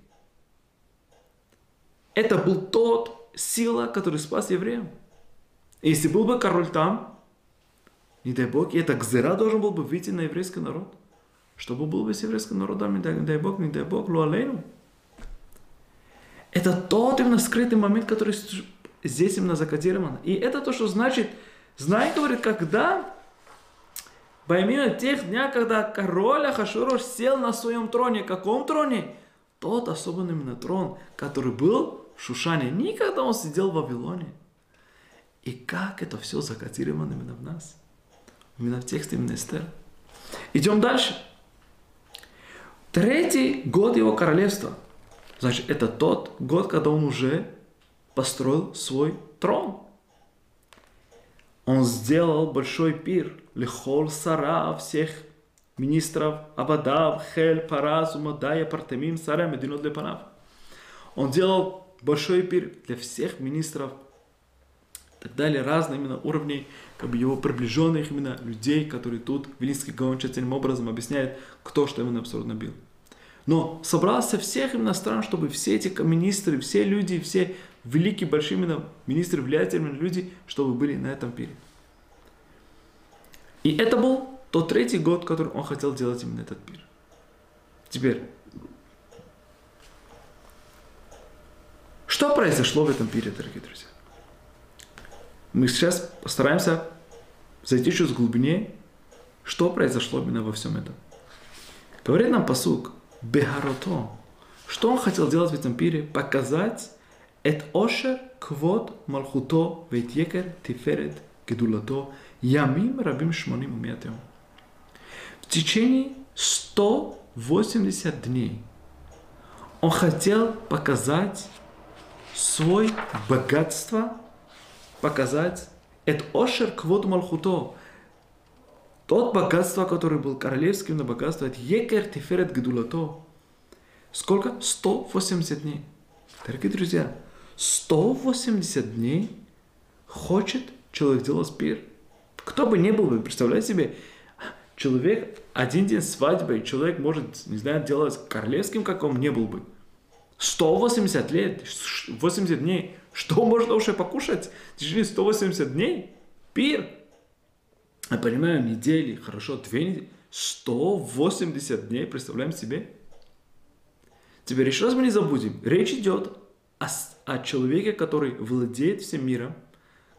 Это был тот сила, который спас евреям. И если был бы король там, не дай Бог, и это гзера должен был бы выйти на еврейский народ. Что бы было бы с еврейским народом, не дай, не дай Бог, не дай Бог, луалейну. Это тот именно скрытый момент, который здесь именно закодирован. И это то, что значит, знай, говорит, когда Пойми тех дня, когда король Ахашурош сел на своем троне. Каком троне? Тот особенный именно трон, который был Шушане. Никогда он сидел в Вавилоне. И как это все закодировано именно в нас. Именно в тексте именно Эстер. Идем дальше. Третий год его королевства – Значит, это тот год, когда он уже построил свой трон. Он сделал большой пир. Лехол Сара всех министров Абадав, Хель, Параз, Умадая, Партамим, Сара, Мединот Лепанав. Он делал большой пир для всех министров и так далее, разные именно уровней, как бы его приближенных именно людей, которые тут, Вилинский Гаон тщательным образом объясняет, кто что именно абсолютно бил. Но собрался всех именно стран, чтобы все эти министры, все люди, все великие, большие именно министры, влиятельные люди, чтобы были на этом пире. И это был тот третий год, который он хотел делать именно этот пир. Теперь, Что произошло в этом периоде, дорогие друзья? Мы сейчас постараемся зайти чуть глубнее, что произошло именно во всем этом. Говорит нам посук, Бехарото, что он хотел делать в этом пире? Показать Эт ошер Квот малхуто вет екер тиферет гедулато ямим рабим шмоним умятем. В течение 180 дней он хотел показать свой богатство, показать это ошер квод малхуто, тот богатство, которое был королевским на богатство, это екер тиферет гдулато. Сколько? 180 дней. Дорогие друзья, 180 дней хочет человек делать пир. Кто бы ни был, вы представляете себе, человек один день свадьбы, человек может, не знаю, делать королевским, как он не был бы. 180 лет, 80 дней. Что можно уже покушать течение 180 дней? Пир. Я понимаю, недели, хорошо, две недели. 180 дней, представляем себе? Теперь еще раз мы не забудем. Речь идет о, о человеке, который владеет всем миром.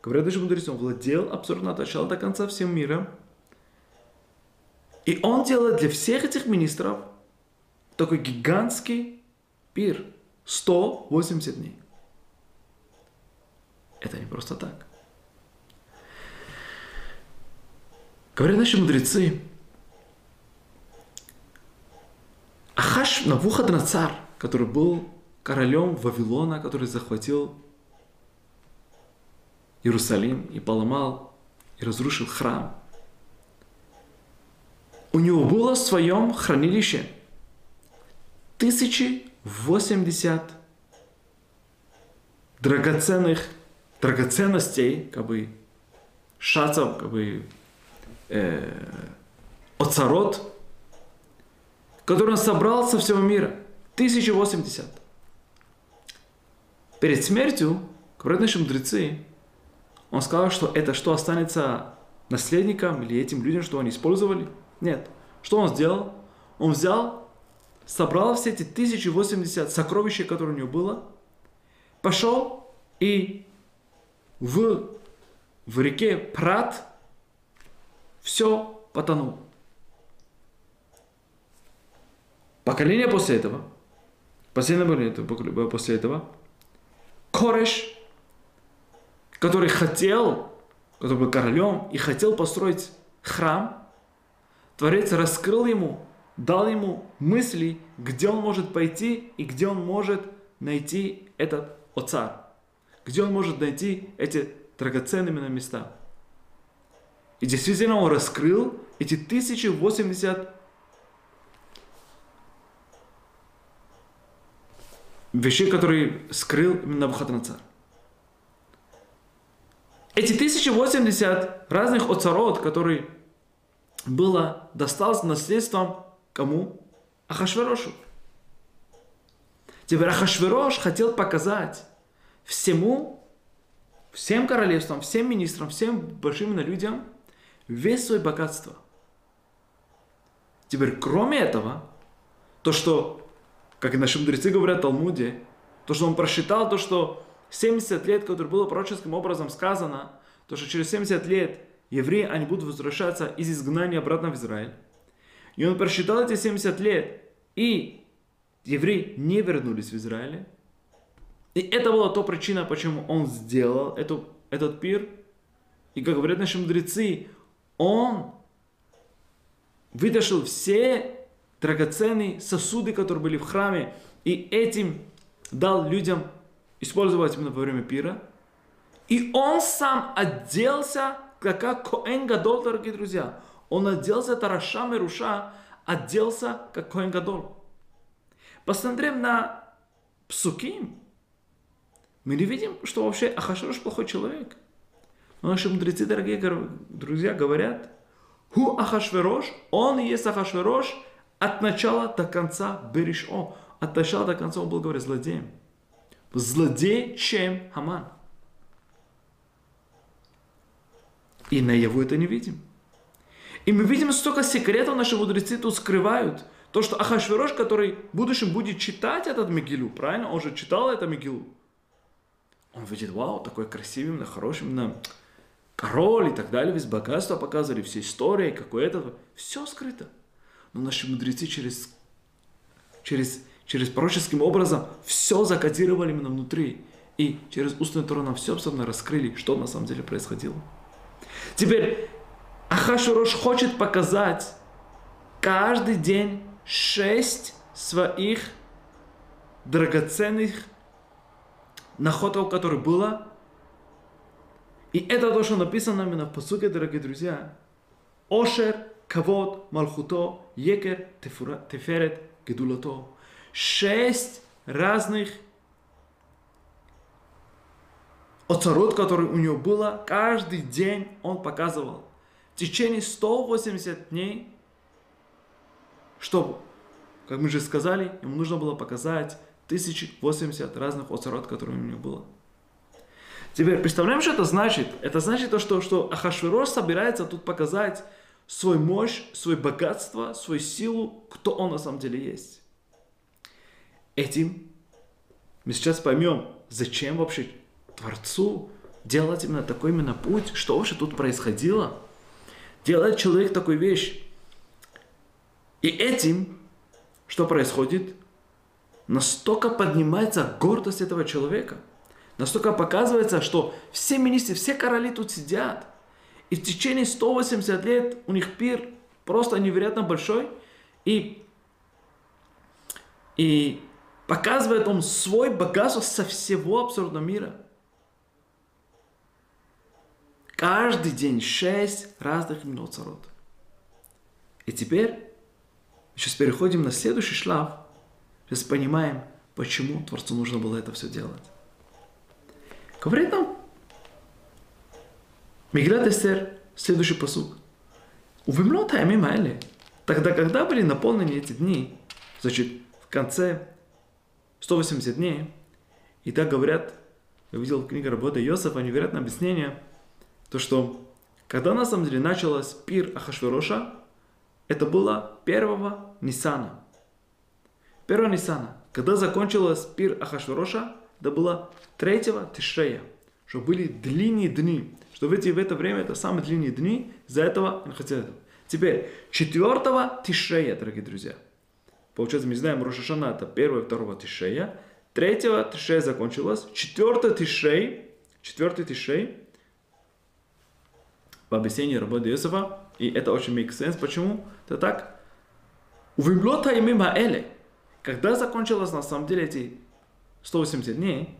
Говорят даже мудрецы, он владел абсолютно от начала до конца всем миром. И он делает для всех этих министров такой гигантский пир. 180 дней. Это не просто так. Говорят наши мудрецы, Ахаш Навуходоносор, который был королем Вавилона, который захватил Иерусалим и поломал и разрушил храм. У него было в своем хранилище 1080 драгоценных драгоценностей, как бы шацев, как бы э, оцарот, который он собрал со всего мира. 1080. Перед смертью, говорят наши мудрецы, он сказал, что это что останется наследникам или этим людям, что они использовали? Нет. Что он сделал? Он взял, собрал все эти 1080 сокровища, которые у него было, пошел и в, в реке Прат все потонул. Поколение после этого, последнее поколение после этого, Кореш, который хотел, который был королем и хотел построить храм, Творец раскрыл ему, дал ему мысли, где он может пойти и где он может найти этот оцар, где он может найти эти драгоценные места. И действительно он раскрыл эти 1080 вещей, которые скрыл именно Навуходоносор. Эти 1080 разных оцарот, которые было досталось наследством кому? Ахашверошу. Теперь Ахашверош хотел показать всему, всем королевствам, всем министрам, всем большим людям весь свое богатство. Теперь, кроме этого, то, что, как и наши мудрецы говорят в Талмуде, то, что он просчитал, то, что 70 лет, которое было пророческим образом сказано, то, что через 70 лет евреи, они будут возвращаться из изгнания обратно в Израиль. И он просчитал эти 70 лет, и евреи не вернулись в Израиль. И это была то причина, почему он сделал эту, этот пир. И как говорят наши мудрецы, он вытащил все драгоценные сосуды, которые были в храме, и этим дал людям использовать именно во время пира. И он сам оделся, как Коэн Гадол, дорогие друзья. Он оделся Тарашам и Руша, оделся как Коэн Гадол. Посмотрим на Псуким, мы не видим, что вообще Ахашвирош плохой человек. Но наши мудрецы, дорогие друзья, говорят, Ху Ахашвирош, он и есть Ахашвирош от начала до конца Беришо. От начала до конца он был, говорит, злодеем. Злодей, чем Хаман. И на его это не видим. И мы видим, столько секретов наши мудрецы тут скрывают. То, что Ахашвирош, который в будущем будет читать этот Мегилу, правильно? Он же читал это Мегилу. Он видит, вау, такой красивый, именно хороший, именно король и так далее, весь богатство показывали, все истории, какое это, все скрыто. Но наши мудрецы через, через, через пророческим образом все закодировали именно внутри. И через устную Тору все абсолютно раскрыли, что на самом деле происходило. Теперь Ахашурош хочет показать каждый день шесть своих драгоценных находок, которые было. И это то, что написано именно в посуке, дорогие друзья. Ошер, Кавод, Малхуто, Екер, Теферет, Гедулато. Шесть разных оцарот, который у него было, каждый день он показывал течение 180 дней, чтобы, как мы же сказали, ему нужно было показать 1080 разных оцарот, которые у него было. Теперь представляем, что это значит? Это значит то, что, что Ахашвирош собирается тут показать свой мощь, свое богатство, свою силу, кто он на самом деле есть. Этим мы сейчас поймем, зачем вообще Творцу делать именно такой именно путь, что вообще тут происходило – делает человек такую вещь. И этим, что происходит, настолько поднимается гордость этого человека. Настолько показывается, что все министры, все короли тут сидят. И в течение 180 лет у них пир просто невероятно большой. И, и показывает он свой богатство со всего абсурдного мира. Каждый день шесть разных имен царот. И теперь сейчас переходим на следующий шлаф. Сейчас понимаем, почему Творцу нужно было это все делать. Говорит нам Миграт Эстер, следующий посуг. У Вимлота Амимайле, тогда, когда были наполнены эти дни, значит, в конце 180 дней, и так говорят, я видел в книге работы Йосифа, невероятное объяснение – то что когда на самом деле началось пир Ахашвероша, это было первого Нисана. Первого Нисана. Когда закончилось пир Ахашвероша, это было третьего Тишрея. Что были длинные дни. Что в, эти, в это время это самые длинные дни. За этого хотели. Теперь, четвертого Тишрея, дорогие друзья. Получается, мы знаем, Рошашана это первого и второго Тишрея. Третьего Тишрея закончилось. Четвертый Тишрей, четвертый Тишрей, в объяснении работы Иосифа, и это очень make sense. Почему? Это так. У Вимлота и мимо Эле, когда закончилось на самом деле эти 180 дней,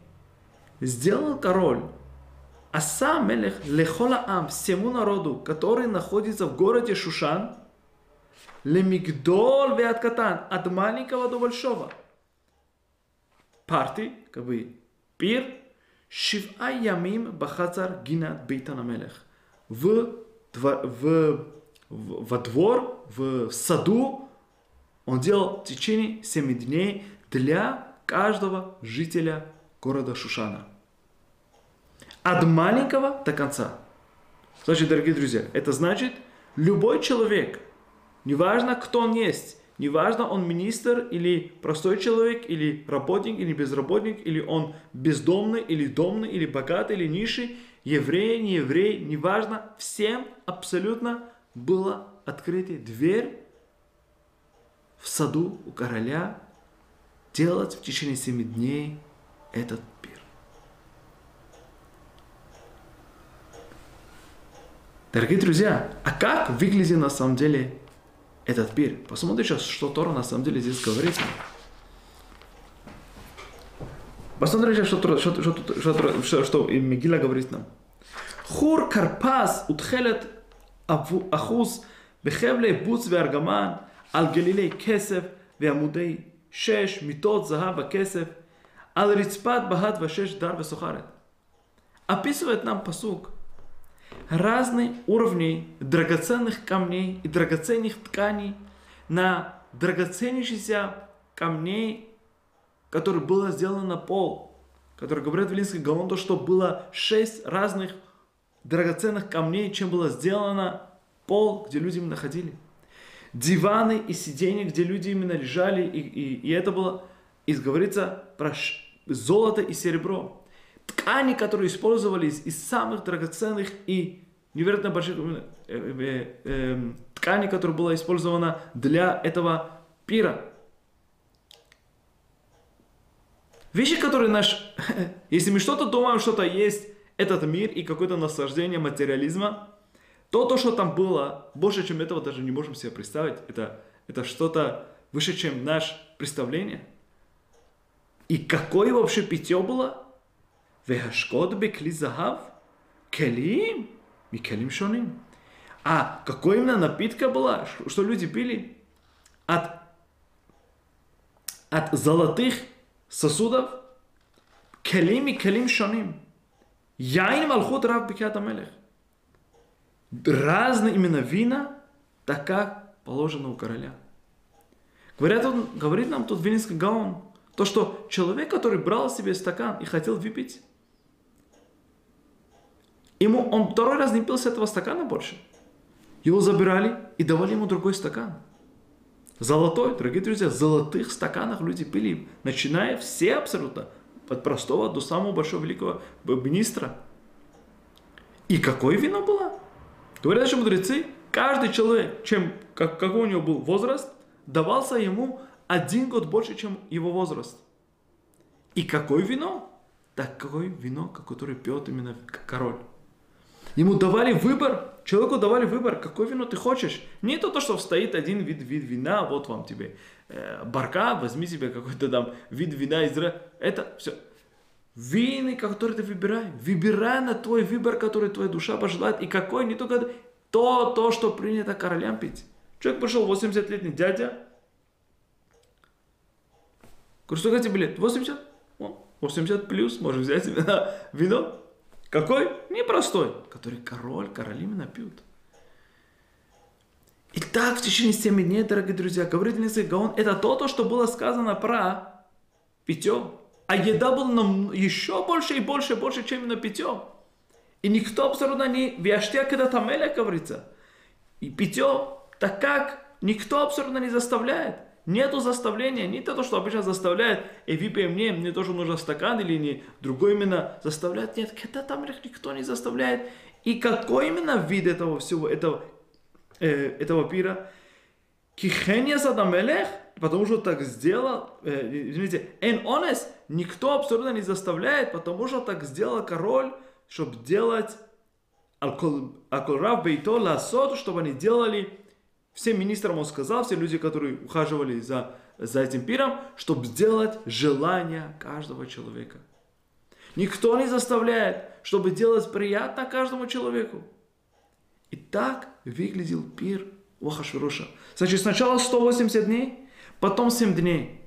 сделал король Аса Мелех Лехола Ам, всему народу, который находится в городе Шушан, Лемигдол Веаткатан, от маленького до большого. Парти, как бы пир, Шива Ямим Бахацар Гинат Бейтан Мелех в, в, в, во двор, в саду, он делал в течение 7 дней для каждого жителя города Шушана. От маленького до конца. Значит, дорогие друзья, это значит, любой человек, неважно, кто он есть, неважно, он министр или простой человек, или работник, или безработник, или он бездомный, или домный, или богатый, или низший, еврей, не еврей, неважно, всем абсолютно была открыта дверь в саду у короля делать в течение семи дней этот пир. Дорогие друзья, а как выглядит на самом деле этот пир? Посмотрите, что Тора на самом деле здесь говорит. Посмотрите, что, что, что, что, что, что Мегила говорит нам. Хур карпас утхелет ахуз бехевле буц Аргаман, ал Галилей кесев веамудей шеш митот захава кесев ал рицпат бахат вашеш дар весухарет. Описывает нам посук разные уровни драгоценных камней и драгоценных тканей на драгоценящиеся камней который было сделано пол, который в Вилинской Гаон, то, что было шесть разных драгоценных камней, чем было сделано пол, где люди именно ходили. Диваны и сиденья, где люди именно лежали, и, и, и это было, и говорится про золото и серебро. Ткани, которые использовались из самых драгоценных и невероятно больших э, э, э, ткани, которая была использована для этого пира. Вещи, которые наш... Если мы что-то думаем, что-то есть этот мир и какое-то наслаждение материализма, то то, что там было, больше, чем этого даже не можем себе представить. Это, это что-то выше, чем наше представление. И какое вообще питье было? Вехашкот бекли захав? Келим? Микелим шоним. А какой именно напитка была, что люди пили? От, от золотых сосудов? Келим и келим шоним. Яин Малхут Рав Бекят Амелех. Разные именно вина, так как положено у короля. Говорят, он, говорит нам тут Винницкий Гаон, то, что человек, который брал себе стакан и хотел выпить, ему, он второй раз не пил с этого стакана больше. Его забирали и давали ему другой стакан. Золотой, дорогие друзья, в золотых стаканах люди пили, начиная все абсолютно, от простого до самого большого великого министра. И какое вино было? Говорят что мудрецы, каждый человек, чем, как, какой у него был возраст, давался ему один год больше, чем его возраст. И какое вино? Такое вино, которое пьет именно король. Ему давали выбор, человеку давали выбор, какое вино ты хочешь. Не то, то что стоит один вид, вид вина, вот вам тебе э, барка, возьми себе какой-то там вид вина из... Это все. Вины, которые ты выбирай. Выбирай на твой выбор, который твоя душа пожелает. И какой, не только то, то, что принято королям пить. Человек пришел, 80-летний дядя. Говорю, сколько тебе лет? 80? 80 плюс, можешь взять вино. Какой? Непростой, который король, короли именно пьют. И так в течение 7 дней, дорогие друзья, говорит Нисей Гаон, это то, то, что было сказано про питье. А еда была нам еще больше и больше и больше, чем именно питье. И никто абсолютно не вяштяк это тамеля, говорится. И питье, так как никто абсолютно не заставляет. Нету заставления, не то, что обычно заставляет, и выпей мне, мне тоже нужен стакан или не, другой именно заставляет. Нет, это там никто не заставляет. И какой именно вид этого всего, этого, э, этого пира? Кихения задамелех, потому что так сделал, э, извините, эн онес, никто абсолютно не заставляет, потому что так сделал король, чтобы делать Алколрав Бейто Ласот, чтобы они делали всем министрам он сказал, все люди, которые ухаживали за, за этим пиром, чтобы сделать желание каждого человека. Никто не заставляет, чтобы делать приятно каждому человеку. И так выглядел пир у Ахашвироша. Значит, сначала 180 дней, потом 7 дней.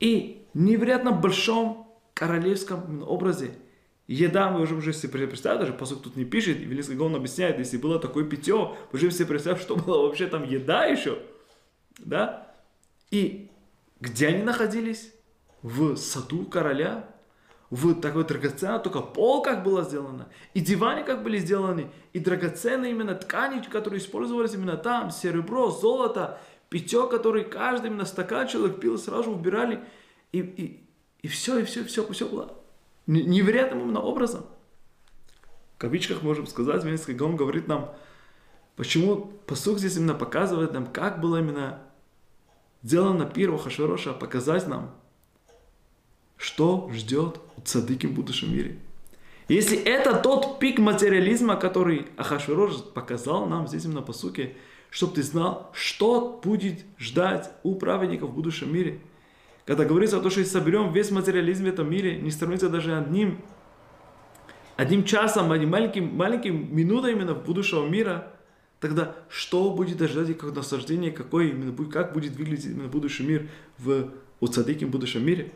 И невероятно большом королевском образе – Еда, вы уже, уже себе представьте, даже посук тут не пишет, Велинский Гаон объясняет, если было такое питье, вы же себе представьте, что было вообще там еда еще, да? И где они находились? В саду короля, в такой драгоценной, только пол как было сделано, и диваны как были сделаны, и драгоценные именно ткани, которые использовались именно там, серебро, золото, питье, которое каждый именно стакан человек пил, сразу убирали, и, и, и все, и все, и все, все было невероятным именно образом. В кавичках можем сказать, Венецкий Гом говорит нам, почему посух здесь именно показывает нам, как было именно сделано первого Хашвироша, показать нам, что ждет у цадыки в будущем мире. Если это тот пик материализма, который Ахашвирош показал нам здесь именно по суке, чтобы ты знал, что будет ждать у праведников в будущем мире – когда говорится о том, что если соберем весь материализм в этом мире, не становится даже одним, одним часом, одним маленьким, маленьким минутой именно будущего мира, тогда что будет ожидать как наслаждение, какой именно, как будет выглядеть именно будущий мир в у будущем мире?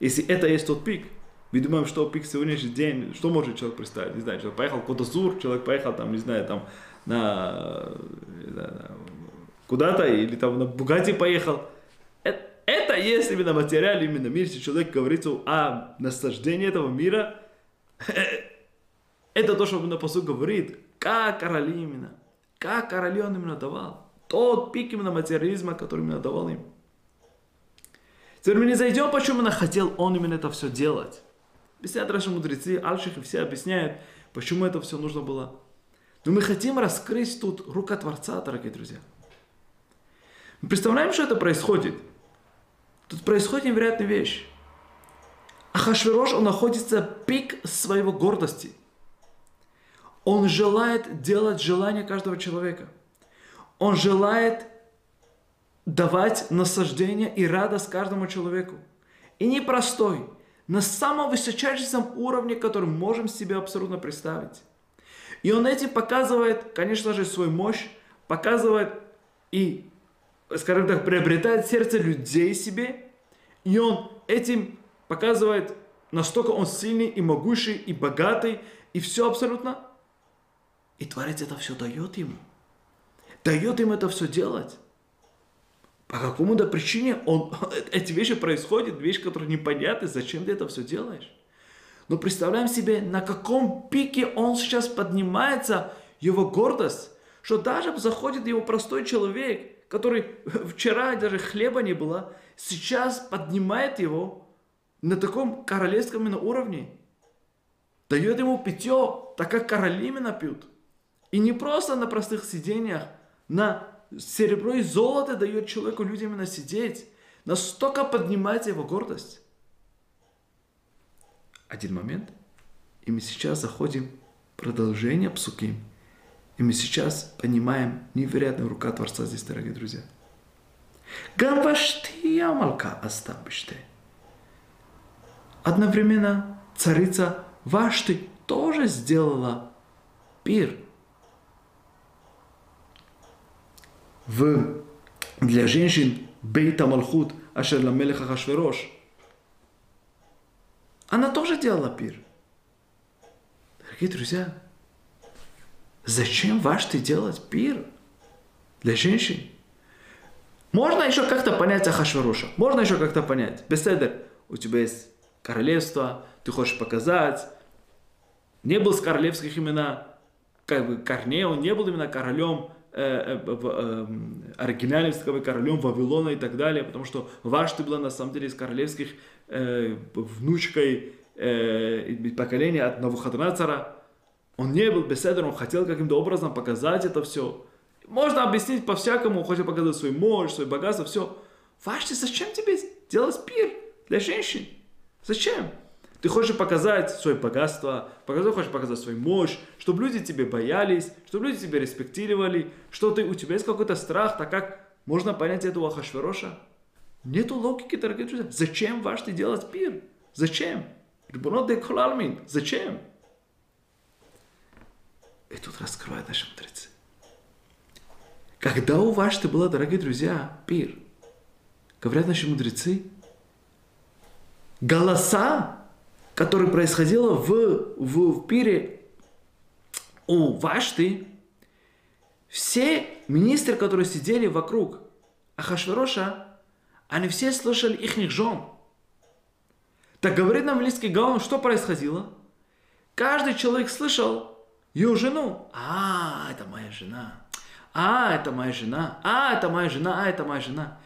Если это есть тот пик, мы думаем, что пик сегодняшний день, что может человек представить? Не знаю, человек поехал куда-то Зур, человек поехал там, не знаю, там на, куда-то, или там на Бугати поехал. Это, есть именно материал, именно мир, если человек говорит о наслаждении этого мира, это то, что на посуд говорит, как короли именно, как короли он именно давал. Тот пик именно материализма, который именно давал им. Теперь мы не зайдем, почему именно хотел он именно это все делать. Объясняют наши мудрецы, Альших и все объясняют, почему это все нужно было. Но мы хотим раскрыть тут рука Творца, дорогие друзья. Мы представляем, что это происходит. Тут происходит невероятная вещь. Ахашверош, он находится пик своего гордости. Он желает делать желание каждого человека. Он желает давать наслаждение и радость каждому человеку. И непростой, на самом высочайшем уровне, который можем себе абсолютно представить. И он этим показывает, конечно же, свою мощь, показывает и, скажем так, приобретает сердце людей себе. И он этим показывает, настолько он сильный и могущий, и богатый, и все абсолютно. И Творец это все дает ему. Дает им это все делать. По какому-то причине он, эти вещи происходят, вещи, которые непонятны, зачем ты это все делаешь. Но представляем себе, на каком пике он сейчас поднимается, его гордость, что даже заходит его простой человек, который вчера даже хлеба не было, сейчас поднимает его на таком королевском именно уровне. Дает ему питье, так как короли именно пьют. И не просто на простых сидениях, на серебро и золото дает человеку, людям именно сидеть. Настолько поднимается его гордость. Один момент, и мы сейчас заходим в продолжение псуки. И мы сейчас понимаем невероятную рука Творца здесь, дорогие друзья. Гамваштия малка астабиште. Одновременно царица Вашты тоже сделала пир – в, для женщин Бейта Малхут Ашер Ламелеха Хашверош. Она тоже делала пир. Дорогие друзья, зачем ваш ты делать пир для женщин? Можно еще как-то понять Ахашваруша. Можно еще как-то понять. Беседер, у тебя есть королевство, ты хочешь показать. Не был с королевских имена, как бы корней, он не был именно королем Э, э, эм, оригинальным королем Вавилона и так далее, потому что Вашты была на самом деле из королевских э, внучкой поколения от Навуходонацара. Он не был беседер, он хотел каким-то образом показать это все. Можно объяснить по-всякому, хочет показать свою мощь, свое богатство, все. Вашты, зачем тебе делать пир для женщин? Зачем? Ты хочешь показать свое богатство, показать, хочешь показать свою мощь, чтобы люди тебе боялись, чтобы люди тебя респектировали, что ты, у тебя есть какой-то страх, так как можно понять этого Ахашвероша? Нету логики, дорогие друзья. Зачем ты делать пир? Зачем? Зачем? И тут раскрывает наши мудрецы. Когда у вас ты была, дорогие друзья, пир, говорят наши мудрецы, голоса которое происходило в, в, в пире у Вашты, все министры, которые сидели вокруг Ахашвероша, они все слышали их жен. Так говорит нам Лиский Гаон, что происходило? Каждый человек слышал ее жену. А, это моя жена. А, это моя жена. А, это моя жена. А, это моя жена.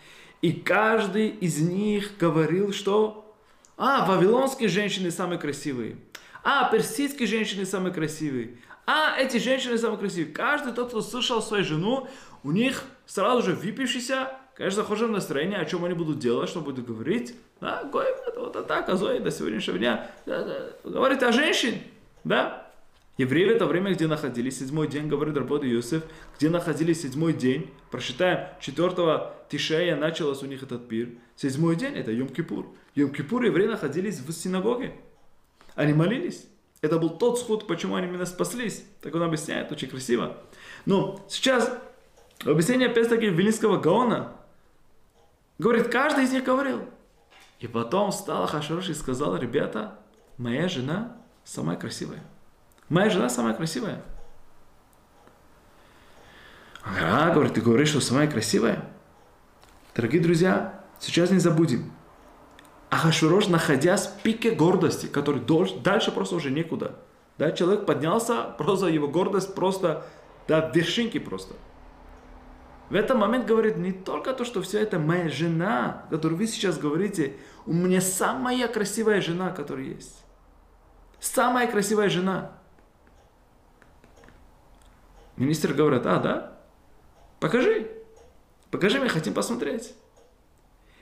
И каждый из них говорил, что а, вавилонские женщины самые красивые. А, персидские женщины самые красивые. А, эти женщины самые красивые. Каждый тот, кто слышал свою жену, у них сразу же выпившийся, конечно, в настроение, о чем они будут делать, что будут говорить. Да, Гой, это вот так, а Зои до сегодняшнего дня да, говорит о женщине, да. Евреи в это время, где находились, седьмой день, говорит Рабода Иосиф, где находились седьмой день, прочитаем, четвертого Тишея началось у них этот пир, седьмой день, это Йом-Кипур. Йом-Кипур евреи находились в синагоге. Они молились. Это был тот сход, почему они именно спаслись. Так он объясняет, очень красиво. Но сейчас объяснение опять-таки Вильнинского Гаона говорит, каждый из них говорил. И потом встала Хашвирош и сказала, ребята, моя жена самая красивая. Моя жена самая красивая. А, говорит, ты говоришь, что самая красивая? Дорогие друзья, сейчас не забудем. Ахашвирош, находясь в пике гордости, который дальше просто уже некуда. Да, человек поднялся, просто его гордость просто до вершинки просто. В этот момент говорит не только то, что все это моя жена, которую вы сейчас говорите, у меня самая красивая жена, которая есть. Самая красивая жена. Министр говорит, а, да? Покажи. Покажи, мы хотим посмотреть.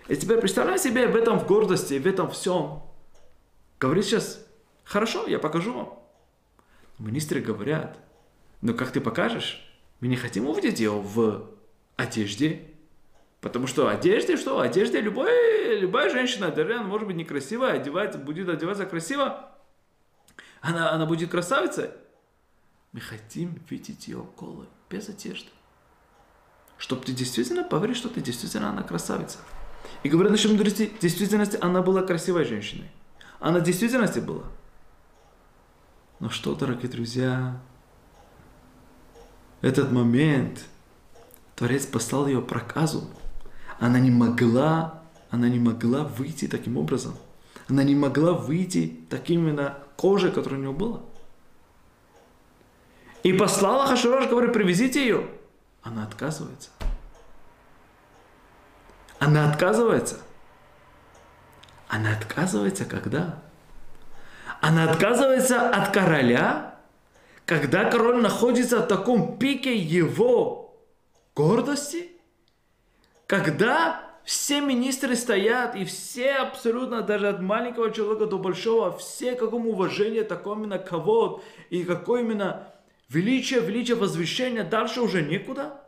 И теперь представляй себе в этом в гордости, в этом всем. Говорит сейчас, хорошо, я покажу вам. Министры говорят, но как ты покажешь? Мы не хотим увидеть ее в одежде. Потому что одежде что? Одежде любой, любая женщина, даже она может быть некрасивая, одевается, будет одеваться красиво, она, она будет красавицей. Мы хотим видеть ее голой, без одежды. Чтобы ты действительно поверил, что ты действительно она красавица. И говорят наши мудрецы, в действительности она была красивой женщиной. Она в действительности была. Но что, дорогие друзья, этот момент Творец послал ее проказу. Она не могла, она не могла выйти таким образом. Она не могла выйти таким именно кожей, которая у нее была. И послала Хашурош, говорит, привезите ее. Она отказывается. Она отказывается. Она отказывается когда? Она отказывается от короля, когда король находится в таком пике его гордости, когда все министры стоят, и все абсолютно, даже от маленького человека до большого, все какому уважение, такое именно кого и какое именно величие, величие возвещения, дальше уже некуда.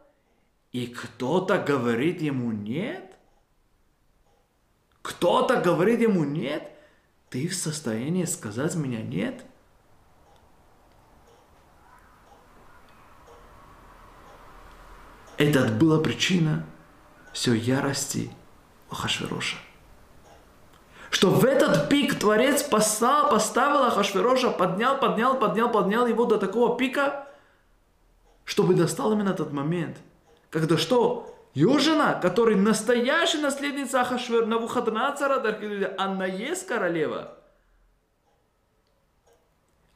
И кто-то говорит ему нет. Кто-то говорит ему нет. Ты в состоянии сказать меня нет? Это была причина все ярости Ахашвероша. Что в этот пик Творец поставил, поставил Ахашвероша, поднял, поднял, поднял, поднял его до такого пика, чтобы достал именно этот момент, когда что? Ее жена, которая настоящая наследница Ахашвер, Навуходонацара, она есть королева.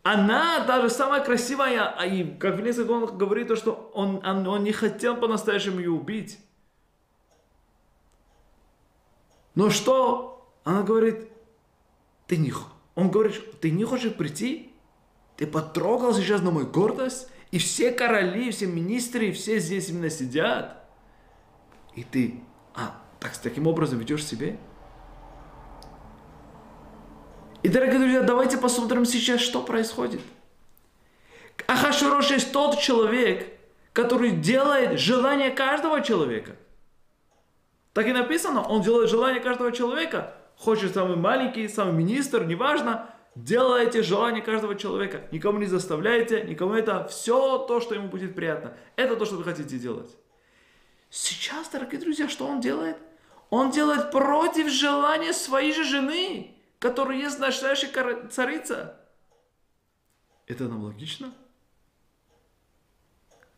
Она даже самая красивая, а и как Венеция он говорит, то, что он, он, он не хотел по-настоящему ее убить. Но что? Она говорит, ты не, он говорит, ты не хочешь прийти? Ты потрогал сейчас на мою гордость? И все короли, все министры, все здесь именно сидят. И ты, а, так, таким образом ведешь себе? И, дорогие друзья, давайте посмотрим сейчас, что происходит. Ахашурош есть тот человек, который делает желание каждого человека. Так и написано, он делает желание каждого человека. Хочет самый маленький, самый министр, неважно. Делайте желание каждого человека. Никому не заставляйте, никому это все то, что ему будет приятно. Это то, что вы хотите делать. Сейчас, дорогие друзья, что он делает? Он делает против желания своей же жены, которая есть настоящая царица. Это нам логично?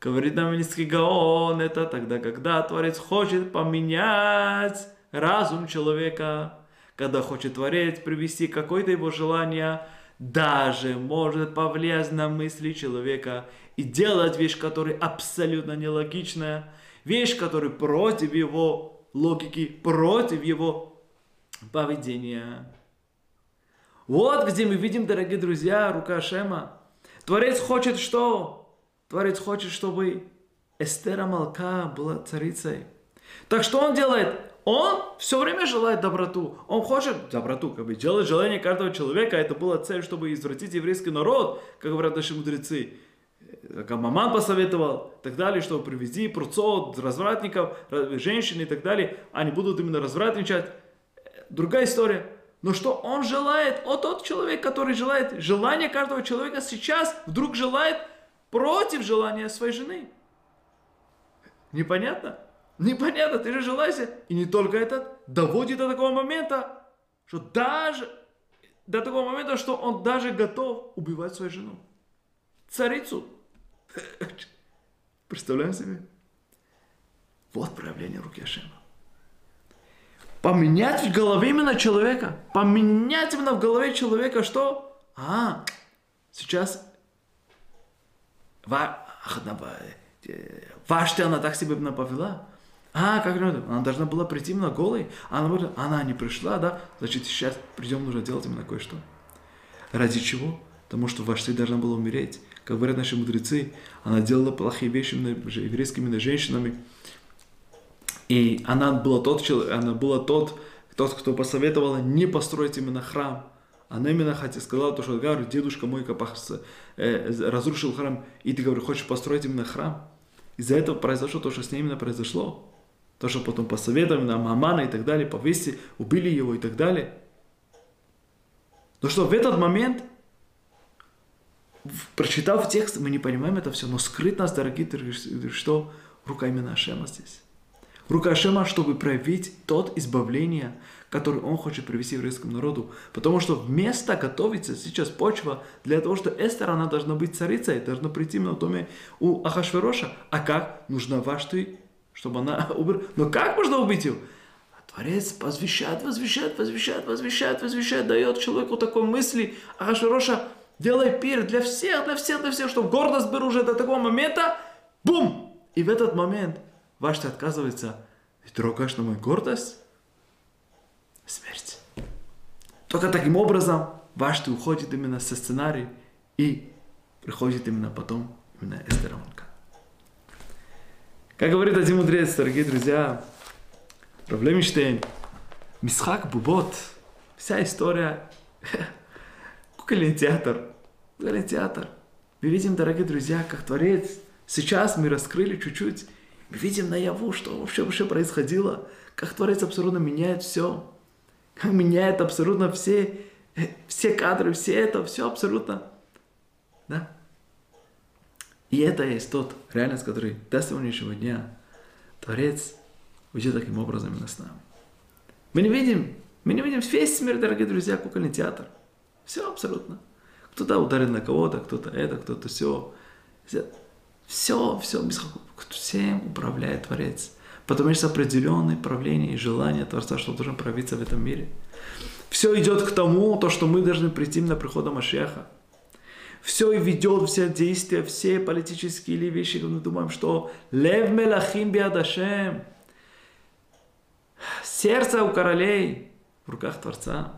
Говорит нам Минский Гаон, это тогда, когда Творец хочет поменять разум человека, когда хочет Творец привести какое-то его желание, даже может повлиять на мысли человека и делать вещь, которая абсолютно нелогичная, вещь, которая против его логики, против его поведения. Вот где мы видим, дорогие друзья, рука Шема. Творец хочет что? Творец хочет, чтобы Эстера Малка была царицей. Так что он делает? Он все время желает доброту. Он хочет доброту, как бы делать желание каждого человека. Это была цель, чтобы извратить еврейский народ, как говорят наши мудрецы как маман посоветовал, так далее, чтобы привести пруцов, развратников, женщин и так далее, они будут именно развратничать. Другая история. Но что он желает, о тот человек, который желает, желание каждого человека сейчас вдруг желает против желания своей жены. Непонятно? Непонятно, ты же желаешься. И не только это, доводит до такого момента, что даже до того момента, что он даже готов убивать свою жену. Царицу. Представляем себе? Вот проявление руки Ашема. Поменять в голове именно человека. Поменять именно в голове человека, что? А, сейчас Вашта она так себя повела. А, как она должна была прийти именно голой. Она, говорит, она не пришла, да? Значит, сейчас придем, нужно делать именно кое-что. Ради чего? Потому что Вашты должна была умереть. Как говорят наши мудрецы, она делала плохие вещи еврейскими женщинами. И она была тот, она была тот, тот, кто посоветовала не построить именно храм. Она именно хотя сказала то, что говорю, дедушка мой капахс, э, разрушил храм, и ты говоришь, хочешь построить именно храм. Из-за этого произошло то, что с ней именно произошло. То, что потом посоветовали нам Амана и так далее, повесили, убили его и так далее. Но что в этот момент, прочитав текст, мы не понимаем это все, но скрыт нас, дорогие что рука именно Ашема здесь. Рука Ашема, чтобы проявить тот избавление, который он хочет привести еврейскому народу. Потому что вместо готовится сейчас почва для того, что Эстер, она должна быть царицей, должна прийти в доме у Ахашвероша. А как? Нужно Вашты, чтобы она убер... Но как можно убить его? А Творец возвещает, возвещает, возвещает, возвещает, возвещает, дает человеку такой мысли. Ахашвероша, делай пир для всех, для всех, для всех, чтобы гордость беру уже до такого момента. Бум! И в этот момент – Ваш ты отказывается, и трогаешь на мою гордость? Смерть. Только таким образом ваш ты уходит именно со сценария и приходит именно потом именно эстеронка. Как говорит один мудрец, дорогие друзья, Равлемиштейн, Мисхак Бубот, вся история, кукольный театр, кукольный театр. Мы видим, дорогие друзья, как Творец, сейчас мы раскрыли чуть-чуть мы видим наяву, что вообще, вообще происходило, как Творец абсолютно меняет все, как меняет абсолютно все, все кадры, все это, все абсолютно. Да? И это есть тот реальность, который до сегодняшнего дня Творец уйдет таким образом именно с нами. Мы не видим, мы не видим весь мир, дорогие друзья, кукольный театр. Все абсолютно. Кто-то ударит на кого-то, кто-то это, кто-то все. Все, все, всем управляет Творец. Потому что определенное правление и желание Творца, что должен проявиться в этом мире. Все идет к тому, то, что мы должны прийти на прихода Машеха. Все и ведет, все действия, все политические или вещи, мы думаем, что лев мелахим биадашем, сердце у королей в руках Творца.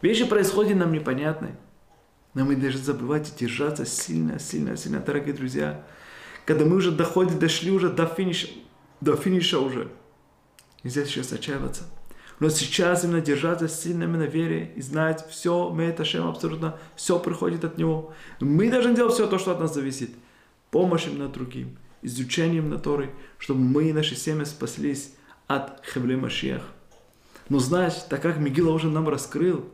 Вещи происходят нам непонятные. Но мы должны забывать и держаться сильно, сильно, сильно, дорогие друзья. Когда мы уже доходим, дошли уже до финиша, до финиша уже. Нельзя сейчас отчаиваться. Но сейчас именно держаться сильно именно вере и знать, все, мы это Шем абсолютно, все приходит от Него. Мы должны делать все то, что от нас зависит. Помощь именно другим, изучением на Торы, чтобы мы и наши семьи спаслись от Хевле Машиах. Но знаешь, так как Мигила уже нам раскрыл,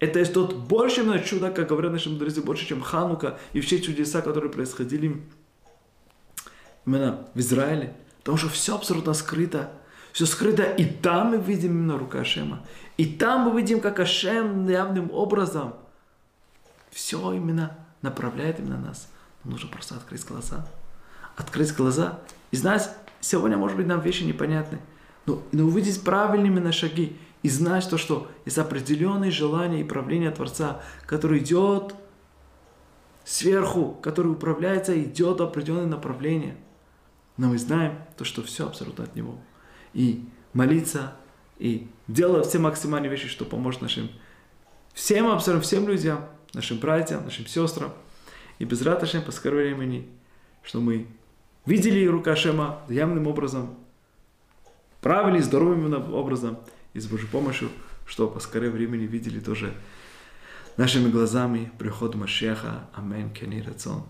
это есть тот больше именно чудо, как говорят наши мудрецы, больше, чем Ханука и все чудеса, которые происходили именно в Израиле. Потому что все абсолютно скрыто. Все скрыто. И там мы видим именно рука Ашема. И там мы видим, как Ашем явным образом все именно направляет именно нас. Нам нужно просто открыть глаза. Открыть глаза. И знать, сегодня, может быть, нам вещи непонятны. Но, но увидеть правильные именно шаги и знать то, что есть определенные желания и правление Творца, который идет сверху, который управляется, идет в определенное направление. Но мы знаем то, что все абсолютно от Него. И молиться, и делать все максимальные вещи, что поможет нашим всем абсолютно всем людям, нашим братьям, нашим сестрам. И без раташем по скорому времени, что мы видели рука Шема явным образом, правильным, здоровым образом, и с Божьей помощью, что поскорее времени видели тоже нашими глазами приход Машеха. Амин. Кени рацион.